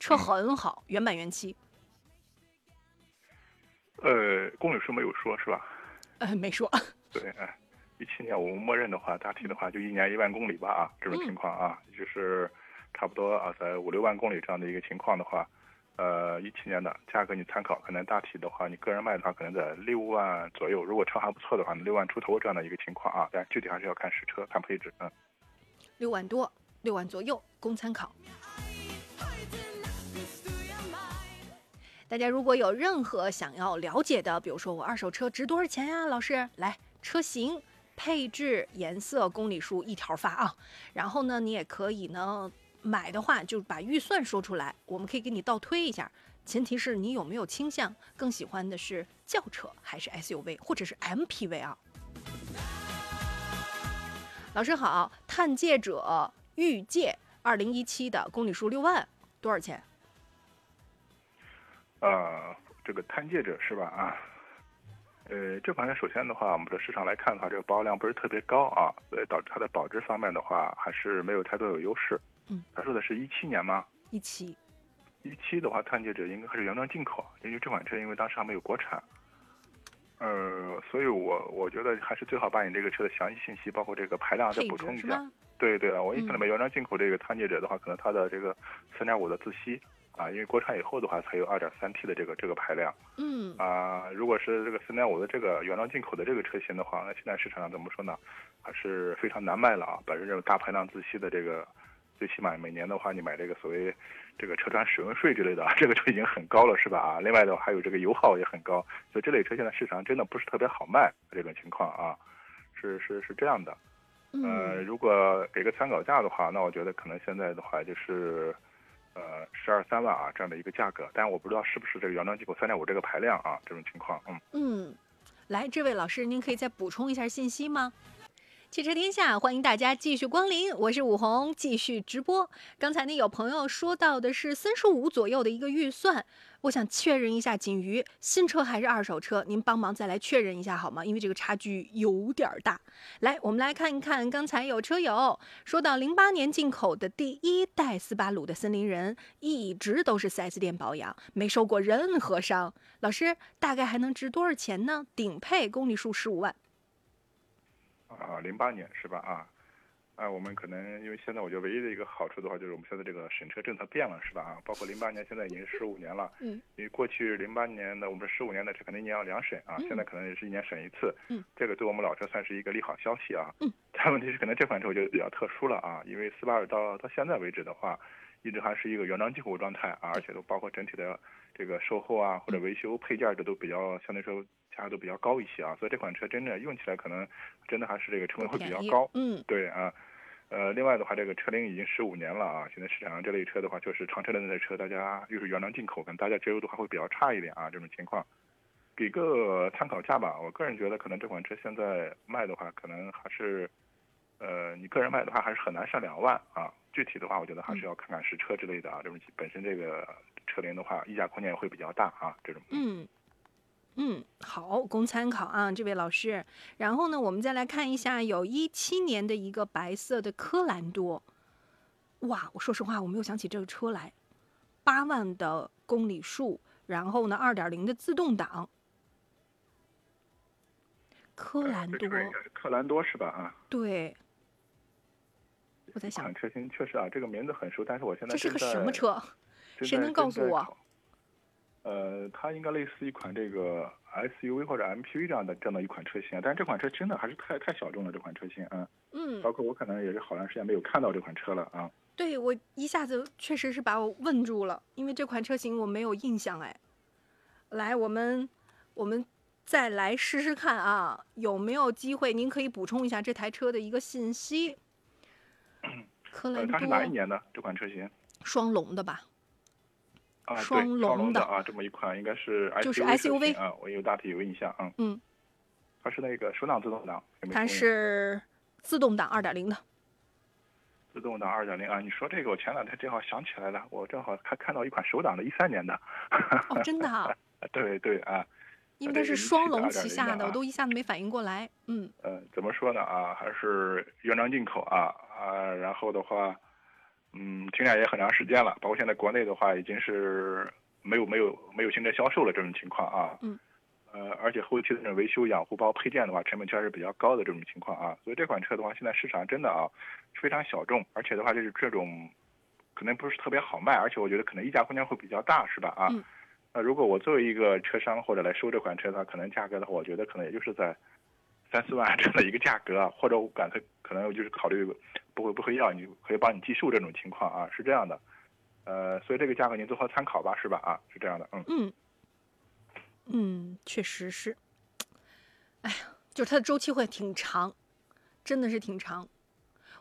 车很好，原版原漆。呃，公里数没有说是吧？呃，没说。对，哎，一七年我们默认的话，大体的话就一年一万公里吧啊，这种情况啊，就是差不多啊，在五六万公里这样的一个情况的话，呃，一七年的价格你参考，可能大体的话，你个人卖的话，可能在六万左右，如果车还不错的话，六万出头这样的一个情况啊，但具体还是要看实车、看配置，嗯。六万多，六万左右，供参考。大家如果有任何想要了解的，比如说我二手车值多少钱呀、老师，来车型、配置、颜色、公里数一条发啊。然后呢，你也可以呢买的话就把预算说出来，我们可以给你倒推一下。前提是你有没有倾向，更喜欢的是轿车还是 SUV 或者是 MPV 啊？老师好，探界者御界二零一七的公里数六万，多少钱？呃，这个探界者是吧？啊，呃，这款车首先的话，我们的市场来看的话，这个保有量不是特别高啊，所以导致它的保值方面的话，还是没有太多有优势。嗯，他说的是一七年吗？一七，一七的话，探界者应该还是原装进口，因为这款车因为当时还没有国产。呃，所以我我觉得还是最好把你这个车的详细信息，包括这个排量再补充一下。对对啊，我印象里嗯面原装进口这个探界者的话，可能它的这个三点五的自吸啊，因为国产以后的话才有 2.3T 的这个这个排量嗯啊。如果是这个3.5的这个原装进口的这个车型的话，那现在市场上怎么说呢，还是非常难卖了啊。本身这种大排量自吸的这个，最起码每年的话，你买这个所谓这个车船使用税之类的啊，这个就已经很高了，是吧？啊，另外的话还有这个油耗也很高，所以这类车现在市场上真的不是特别好卖这种情况啊，是是是这样的。呃，嗯如果给个参考价的话，那我觉得可能现在的话就是，呃，十二三万啊这样的一个价格，但我不知道是不是这个原装进口三点五这个排量啊这种情况，嗯。嗯，来，这位老师，您可以再补充一下信息吗？汽车天下，欢迎大家继续光临，我是武红，继续直播。刚才呢，有朋友说到的是三十五左右的一个预算，我想确认一下，锦瑜，新车还是二手车？您帮忙再来确认一下好吗？因为这个差距有点大。来，我们来看一看，刚才有车友说到零八年进口的第一代斯巴鲁的森林人，一直都是 4S 店保养，没受过任何伤。老师，大概还能值多少钱呢？顶配公里数十五万。啊，零八年是吧？啊，啊，我们可能因为现在我觉得唯一的一个好处的话，就是我们现在这个审车政策变了，是吧？啊，包括零八年现在已经十五年了，嗯，因为过去零八年的我们十五年的车可能一年要两审啊，嗯。现在可能也是一年审一次，嗯，这个对我们老车算是一个利好消息啊，嗯，但问题是可能这款车我觉得比较特殊了啊，因为斯巴鲁到到现在为止的话，一直还是一个原装进口状态啊，而且都包括整体的这个售后啊或者维修配件这都比较相对来说价格都比较高一些啊，所以这款车真的用起来可能真的还是这个成本会比较高，嗯。对啊，呃，另外的话，这个车龄已经十五年了啊，现在市场上这类车的话，就是长车龄的车，大家又是原装进口，可能大家接受度还会比较差一点啊，这种情况。给个参考价吧，我个人觉得可能这款车现在卖的话，可能还是，呃，你个人卖的话还是很难上两万啊。具体的话，我觉得还是要看看实车之类的啊，这种本身这个车龄的话，溢价空间也会比较大啊，这种。嗯嗯，好，供参考啊，这位老师。然后呢，我们再来看一下，有一七年的一个白色的科兰多。哇，我说实话，我没有想起这个车来，八万的公里数，然后呢，二点零的自动挡。科兰多应该是克兰多是吧？啊，对，我在想，车型确实啊，这个名字很熟，但是我现在这是个什么车？谁能告诉我呃，它应该类似一款这个 SUV 或者 MPV 这样的这样的一款车型，但是这款车真的还是太太小众了，这款车型，嗯，嗯，包括我可能也是好长时间没有看到这款车了啊。对我一下子确实是把我问住了，因为这款车型我没有印象哎。来，我们我们再来试试看啊，有没有机会？您可以补充一下这台车的一个信息。科呃，兰它是哪一年的这款车型？双龙的吧？啊，双双龙的啊，这么一款应该是 SUV 就是 SUV 啊，我有大体有印象，嗯，嗯，它是那个手挡自动挡，它是自动挡二点零的。自动挡二点零啊。你说这个，我前两天正好想起来了，我正好还看到一款手挡的，一三年的。哦，真的啊，对对啊，因为它是这个1.7的双龙旗下的，我啊都一下子没反应过来。嗯呃，怎么说呢啊，还是原装进口啊啊，然后的话，嗯，停产也很长时间了，包括现在国内的话已经是没有没有没有新车销售了这种情况啊。嗯。呃，而且后期的这种维修养护包括配件的话，成本确实是比较高的这种情况啊，所以这款车的话，现在市场真的啊非常小众，而且的话就是这种可能不是特别好卖，而且我觉得可能溢价空间会比较大，是吧啊？嗯那如果我作为一个车商或者来收这款车的话，可能价格的话，我觉得可能也就是在三四万这样的一个价格啊，或者我干脆可能就是考虑不会不会要你可以帮你计数这种情况啊，是这样的。呃，所以这个价格您做好参考吧，是吧？啊，是这样的，嗯。嗯嗯，确实是。哎呀，就是它的周期会挺长，真的是挺长。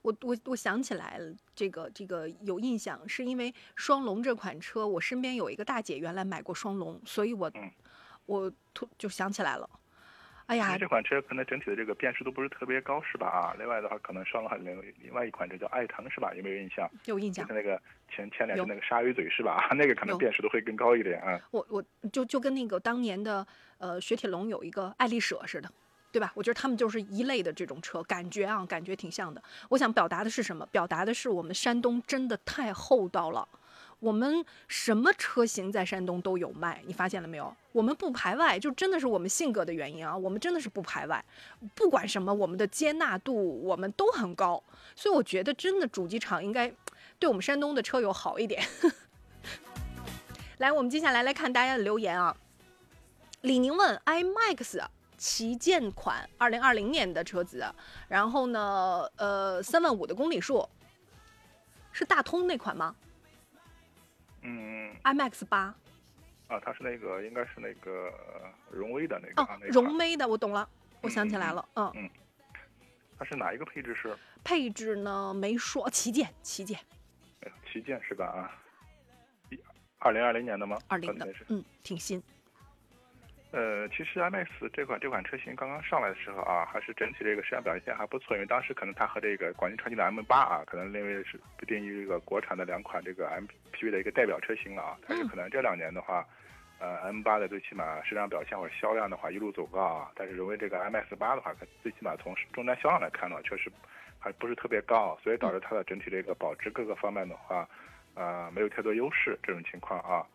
我我我想起来了，这个这个有印象，是因为双龙这款车，我身边有一个大姐原来买过双龙，所以我、嗯我突就想起来了。哎呀因为，这款车可能整体的这个辨识度不是特别高，是吧？啊，另外的话，可能上海另另外一款车叫爱腾，是吧？有没有印象？有印象就是。那个前前脸有是那个鲨鱼嘴，是吧？那个可能辨识度会更高一点啊。我我就就跟那个当年的呃雪铁龙有一个爱丽舍似的，对吧？我觉得他们就是一类的这种车，感觉啊，感觉挺像的。我想表达的是什么？表达的是我们山东真的太厚道了。我们什么车型在山东都有卖，你发现了没有？我们不排外，就真的是我们性格的原因啊。我们真的是不排外，不管什么，我们的接纳度我们都很高。所以我觉得真的主机厂应该对我们山东的车友好一点。来，我们接下来来看大家的留言啊。李宁问 iMax 旗舰款，二零二零年的车子，然后呢，呃，三万五的公里数，是大通那款吗嗯？iMax 八啊，它是那个应该是那个荣威的那个哦啊，那，款荣威的，我懂了，我想起来了，嗯嗯，它是哪一个配置是？配置呢没说，旗舰，旗舰，哎旗舰是吧？啊，一二零二零年的吗？二零的。嗯，挺新，呃，其实 MX 这款这款车型刚刚上来的时候啊，还是整体这个市场表现还不错，因为当时可能它和这个广汽传祺的 M 八啊，可能认为是被定义这个国产的两款这个 MPV 的一个代表车型了啊。但是可能这两年的话，呃，M 八的最起码市场表现或者销量的话一路走高啊，但是荣威这个 MX 八的话，它最起码从终端销量来看的话，确实还不是特别高，所以导致它的整体这个保值各个方面的话，呃，没有太多优势这种情况啊。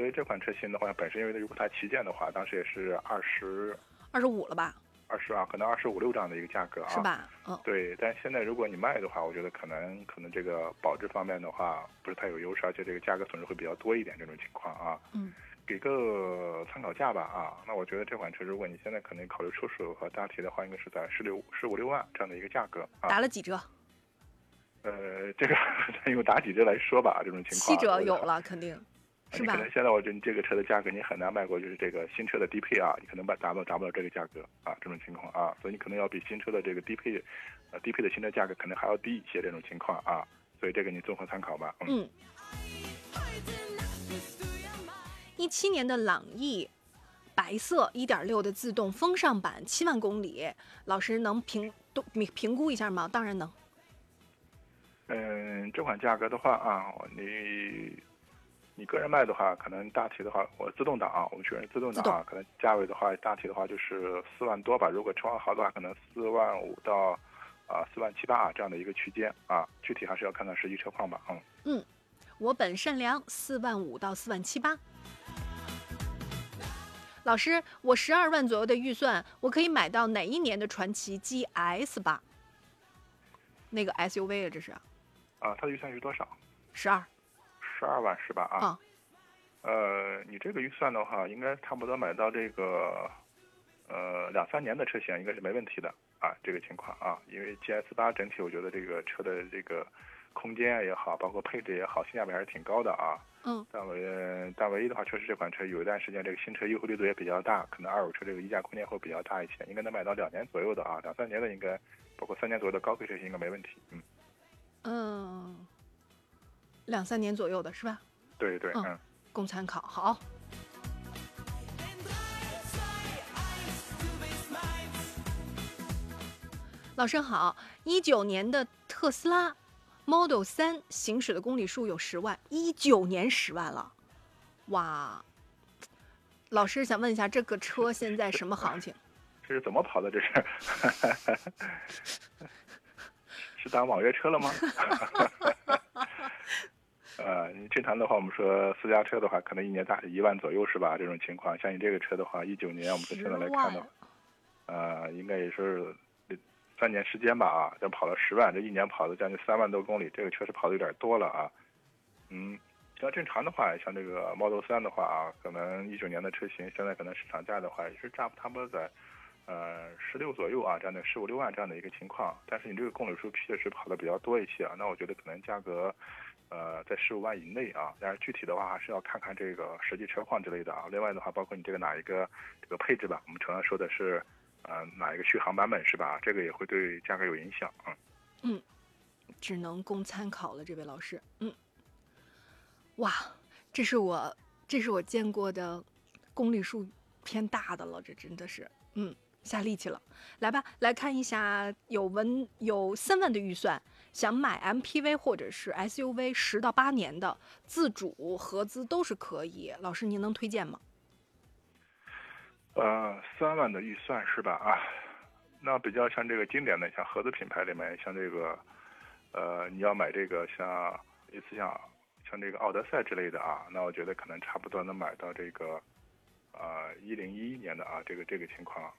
所以这款车型的话，本身因为如果它旗舰的话，当时也是二十二十五了吧？二十啊，可能二十五六这样的一个价格啊，是？吧？嗯，对，但现在如果你卖的话，我觉得可能可能这个保值方面的话不是太有优势，而且这个价格损失会比较多一点这种情况啊。嗯，给个参考价吧啊，那我觉得这款车如果你现在可能考虑出手和大体的话，应该是在十六十五六万这样的一个价格啊。打了几折？呃，这个 用打几折来说吧，这种情况七折有了，肯定是吧你可？能现在我觉得你这个车的价格你很难卖过，就是这个新车的低配啊，你可能达达不到达不到这个价格啊，这种情况啊，所以你可能要比新车的这个低配，呃低配的新车价格可能还要低一些这种情况啊，所以这个你综合参考吧。嗯，嗯。一七年的朗逸，白色一点六的自动风尚版，七万公里，老师能评都评评估一下吗？当然能。嗯，这款价格的话啊，你你个人卖的话，可能大体的话，我自动挡啊，我们确认自动挡啊，可能价位的话，大体的话就是四万多吧。如果车况好的话，可能四万五到啊四万七八啊这样的一个区间啊，具体还是要看看实际车况吧。嗯嗯。我本善良，四万五到四万七八。老师，我十二万左右的预算，我可以买到哪一年的传奇 GS 吧？那个 SUV 啊，这是啊，它的预算是多少？十二十二万是吧？啊。啊。呃，你这个预算的话，应该差不多买到这个，呃，两三年的车型应该是没问题的啊。这个情况啊，因为 GS 八整体我觉得这个车的这个空间也好，包括配置也好，性价比还是挺高的啊。嗯但唯但唯一的话，确实这款车有一段时间这个新车优惠力度也比较大，可能二手车这个溢价空间会比较大一些，应该能买到两年左右的啊，两三年的应该，包括三年左右的高配车型应该没问题。嗯，嗯，两三年左右的是吧？对对，嗯嗯。供参考。好，老师好，一九年的特斯拉 Model 三行驶的公里数有十万，一九年十万了，哇！老师想问一下，这个车现在什么行情？这 是怎么跑的？这是 是当网约车了吗？正常的话，我们说私家车的话，可能一年大概一万左右是吧？这种情况，像你这个车的话，一九年我们从现在来看的话，呃，应该也是三年时间吧啊，这跑了十万，这一年跑了将近三万多公里，这个确实跑的有点多了啊。嗯，像正常的话，像这个 Model 三的话啊，可能一九年的车型，现在可能市场价的话也是差差不多在。呃，十六左右啊，这样的十五六万这样的一个情况，但是你这个公里数确实跑的比较多一些啊，那我觉得可能价格，呃，在十五万以内啊，但是具体的话还是要看看这个实际车况之类的啊。另外的话，包括你这个哪一个这个配置吧，我们常常说的是，呃，哪一个续航版本是吧？这个也会对价格有影响啊。嗯，只能供参考了，这位老师。嗯，哇，这是我这是我见过的公里数偏大的了，这真的是，嗯，下力气了。来吧，来看一下，有文有三万的预算，想买 MPV 或者是 SUV 十到八年的自主合资都是可以。老师，您能推荐吗？呃，三万的预算是吧？啊，那比较像这个经典的，像合资品牌里面，像这个，呃，你要买这个像一次像像这个奥德赛之类的啊，那我觉得可能差不多能买到这个，呃，一零一一年的啊，这个这个情况，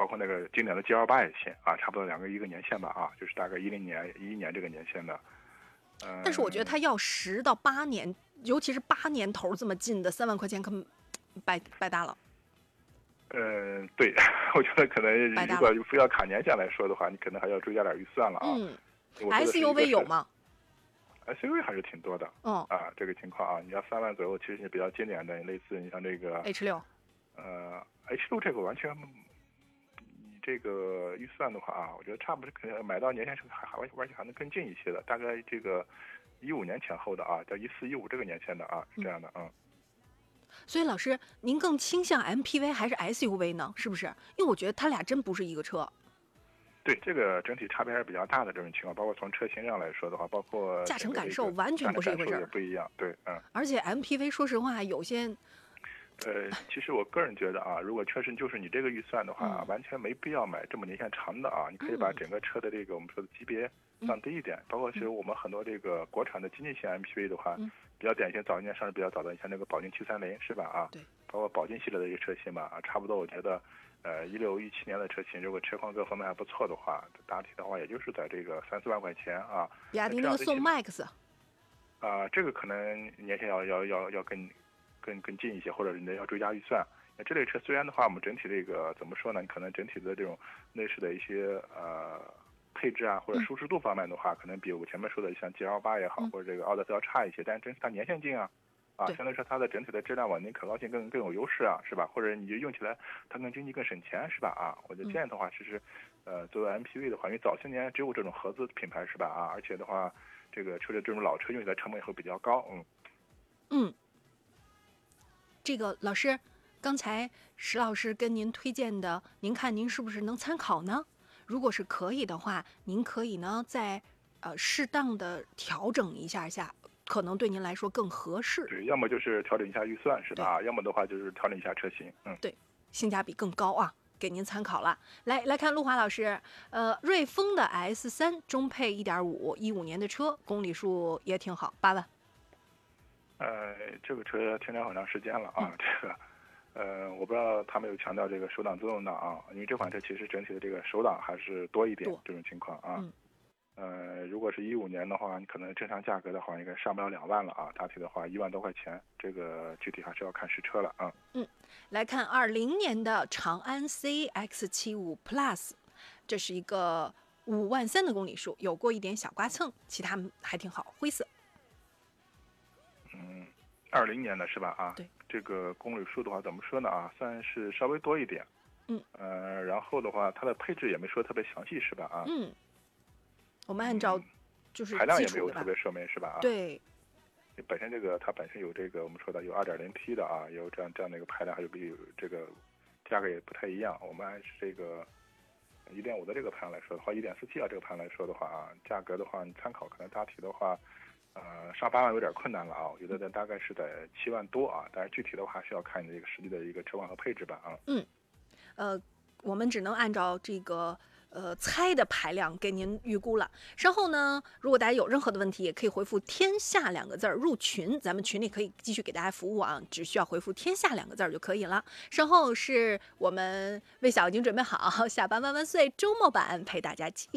包括那个经典的 G L 八也行啊，差不多两个一个年限吧啊，就是大概一零年一一年这个年限的。嗯，但是我觉得它要十到八年，尤其是八年头这么近的，三万块钱可白白搭了。嗯，对，我觉得可能如果非要卡年限来说的话，你可能还要追加点预算了啊。嗯，SUV 有吗？SUV 还是挺多的。嗯啊，这个情况啊，你要三万左右，其实你比较经典的，类似你像这个 H 六。呃，H 六这个完全，你这个预算的话啊，我觉得差不多可能买到年限是还还而且还能更近一些的，大概这个一五年前后的啊，叫一四一五这个年限的啊，是这样的嗯。所以老师，您更倾向 MPV 还是 SUV 呢？是不是？因为我觉得它俩真不是一个车。对，这个整体差别还是比较大的这种情况，包括从车型上来说的话，包括驾乘感受完全不是一回事儿，不一样。对，嗯。而且 MPV 说实话有些，呃，其实我个人觉得啊，如果确实就是你这个预算的话，完全没必要买这么年限长的啊。你可以把整个车的这个我们说的级别降低一点，包括其实我们很多这个国产的经济型 MPV 的话。比较典型，早一年上市比较早的，你像那个宝骏七三零是吧？啊，对，包括宝骏系列的一个车型吧，啊，差不多，我觉得，呃，一六一七年的车型，如果车况各方面还不错的话，大体的话，也就是在这个三四万块钱啊。比亚迪那个宋 MAX，啊，这个可能年限要要要要更更更近一些，或者你要追加预算。那这类车虽然的话，我们整体这个怎么说呢？你可能整体的这种内饰的一些呃。配置啊，或者舒适度方面的话，可能比我前面说的像 G L 八也好，或者这个奥德赛要差一些。但是真是它年限近啊，啊，相对说它的整体的质量稳定、可靠性更更有优势啊，是吧？或者你就用起来它更经济、更省钱，是吧？啊，我就建议的话，其实，呃，作为 M P V 的话，因为早些年只有这种合资品牌，是吧？啊，而且的话，这个车的这种老车用起来成本也会比较高，嗯。嗯。这个老师，刚才石老师跟您推荐的，您看您是不是能参考呢？如果是可以的话，您可以呢再呃适当的调整一下下，可能对您来说更合适。对，要么就是调整一下预算是吧？要么的话就是调整一下车型。嗯，对，性价比更高啊，给您参考了。来来看陆华老师，呃，瑞风的 S 三中配一点五，一五年的车，公里数也挺好，八万。呃，这个车停了很长时间了啊，这个。呃，我不知道他们有强调这个手挡自动挡啊，因为这款车其实整体的这个手挡还是多一点这种情况啊。嗯。呃，如果是一五年的话，你可能正常价格的话，应该上不了两万了啊。大体的话，一万多块钱，这个具体还是要看实车了啊。嗯，来看二零年的长安 CX 七五 Plus，这是一个五万三的公里数，有过一点小刮蹭，其他还挺好，灰色。嗯，二零年的是吧？啊。对。这个公里数的话，怎么说呢啊？算是稍微多一点，嗯，呃，然后的话，它的配置也没说特别详细，是吧啊？嗯，我们按照就是排量也没有特别说明，是吧啊？对，本身这个它本身有这个我们说的有 2.0T 的啊，有这样这样的一个排量，还有比这个价格也不太一样。我们按这个1.5的这个排量来说的话，1.4T 啊这个排量来说的话啊，价格的话你参考可能大体的话。呃，上八万有点困难了啊，我觉得这大概是在七万多啊，但是具体的话还是要看你这个实际的一个车况和配置吧啊。嗯，呃，我们只能按照这个呃猜的排量给您预估了。稍后呢，如果大家有任何的问题，也可以回复“天下”两个字儿入群，咱们群里可以继续给大家服务啊，只需要回复“天下”两个字儿就可以了。稍后是我们魏晓已经准备好下班万万岁周末版陪大家继。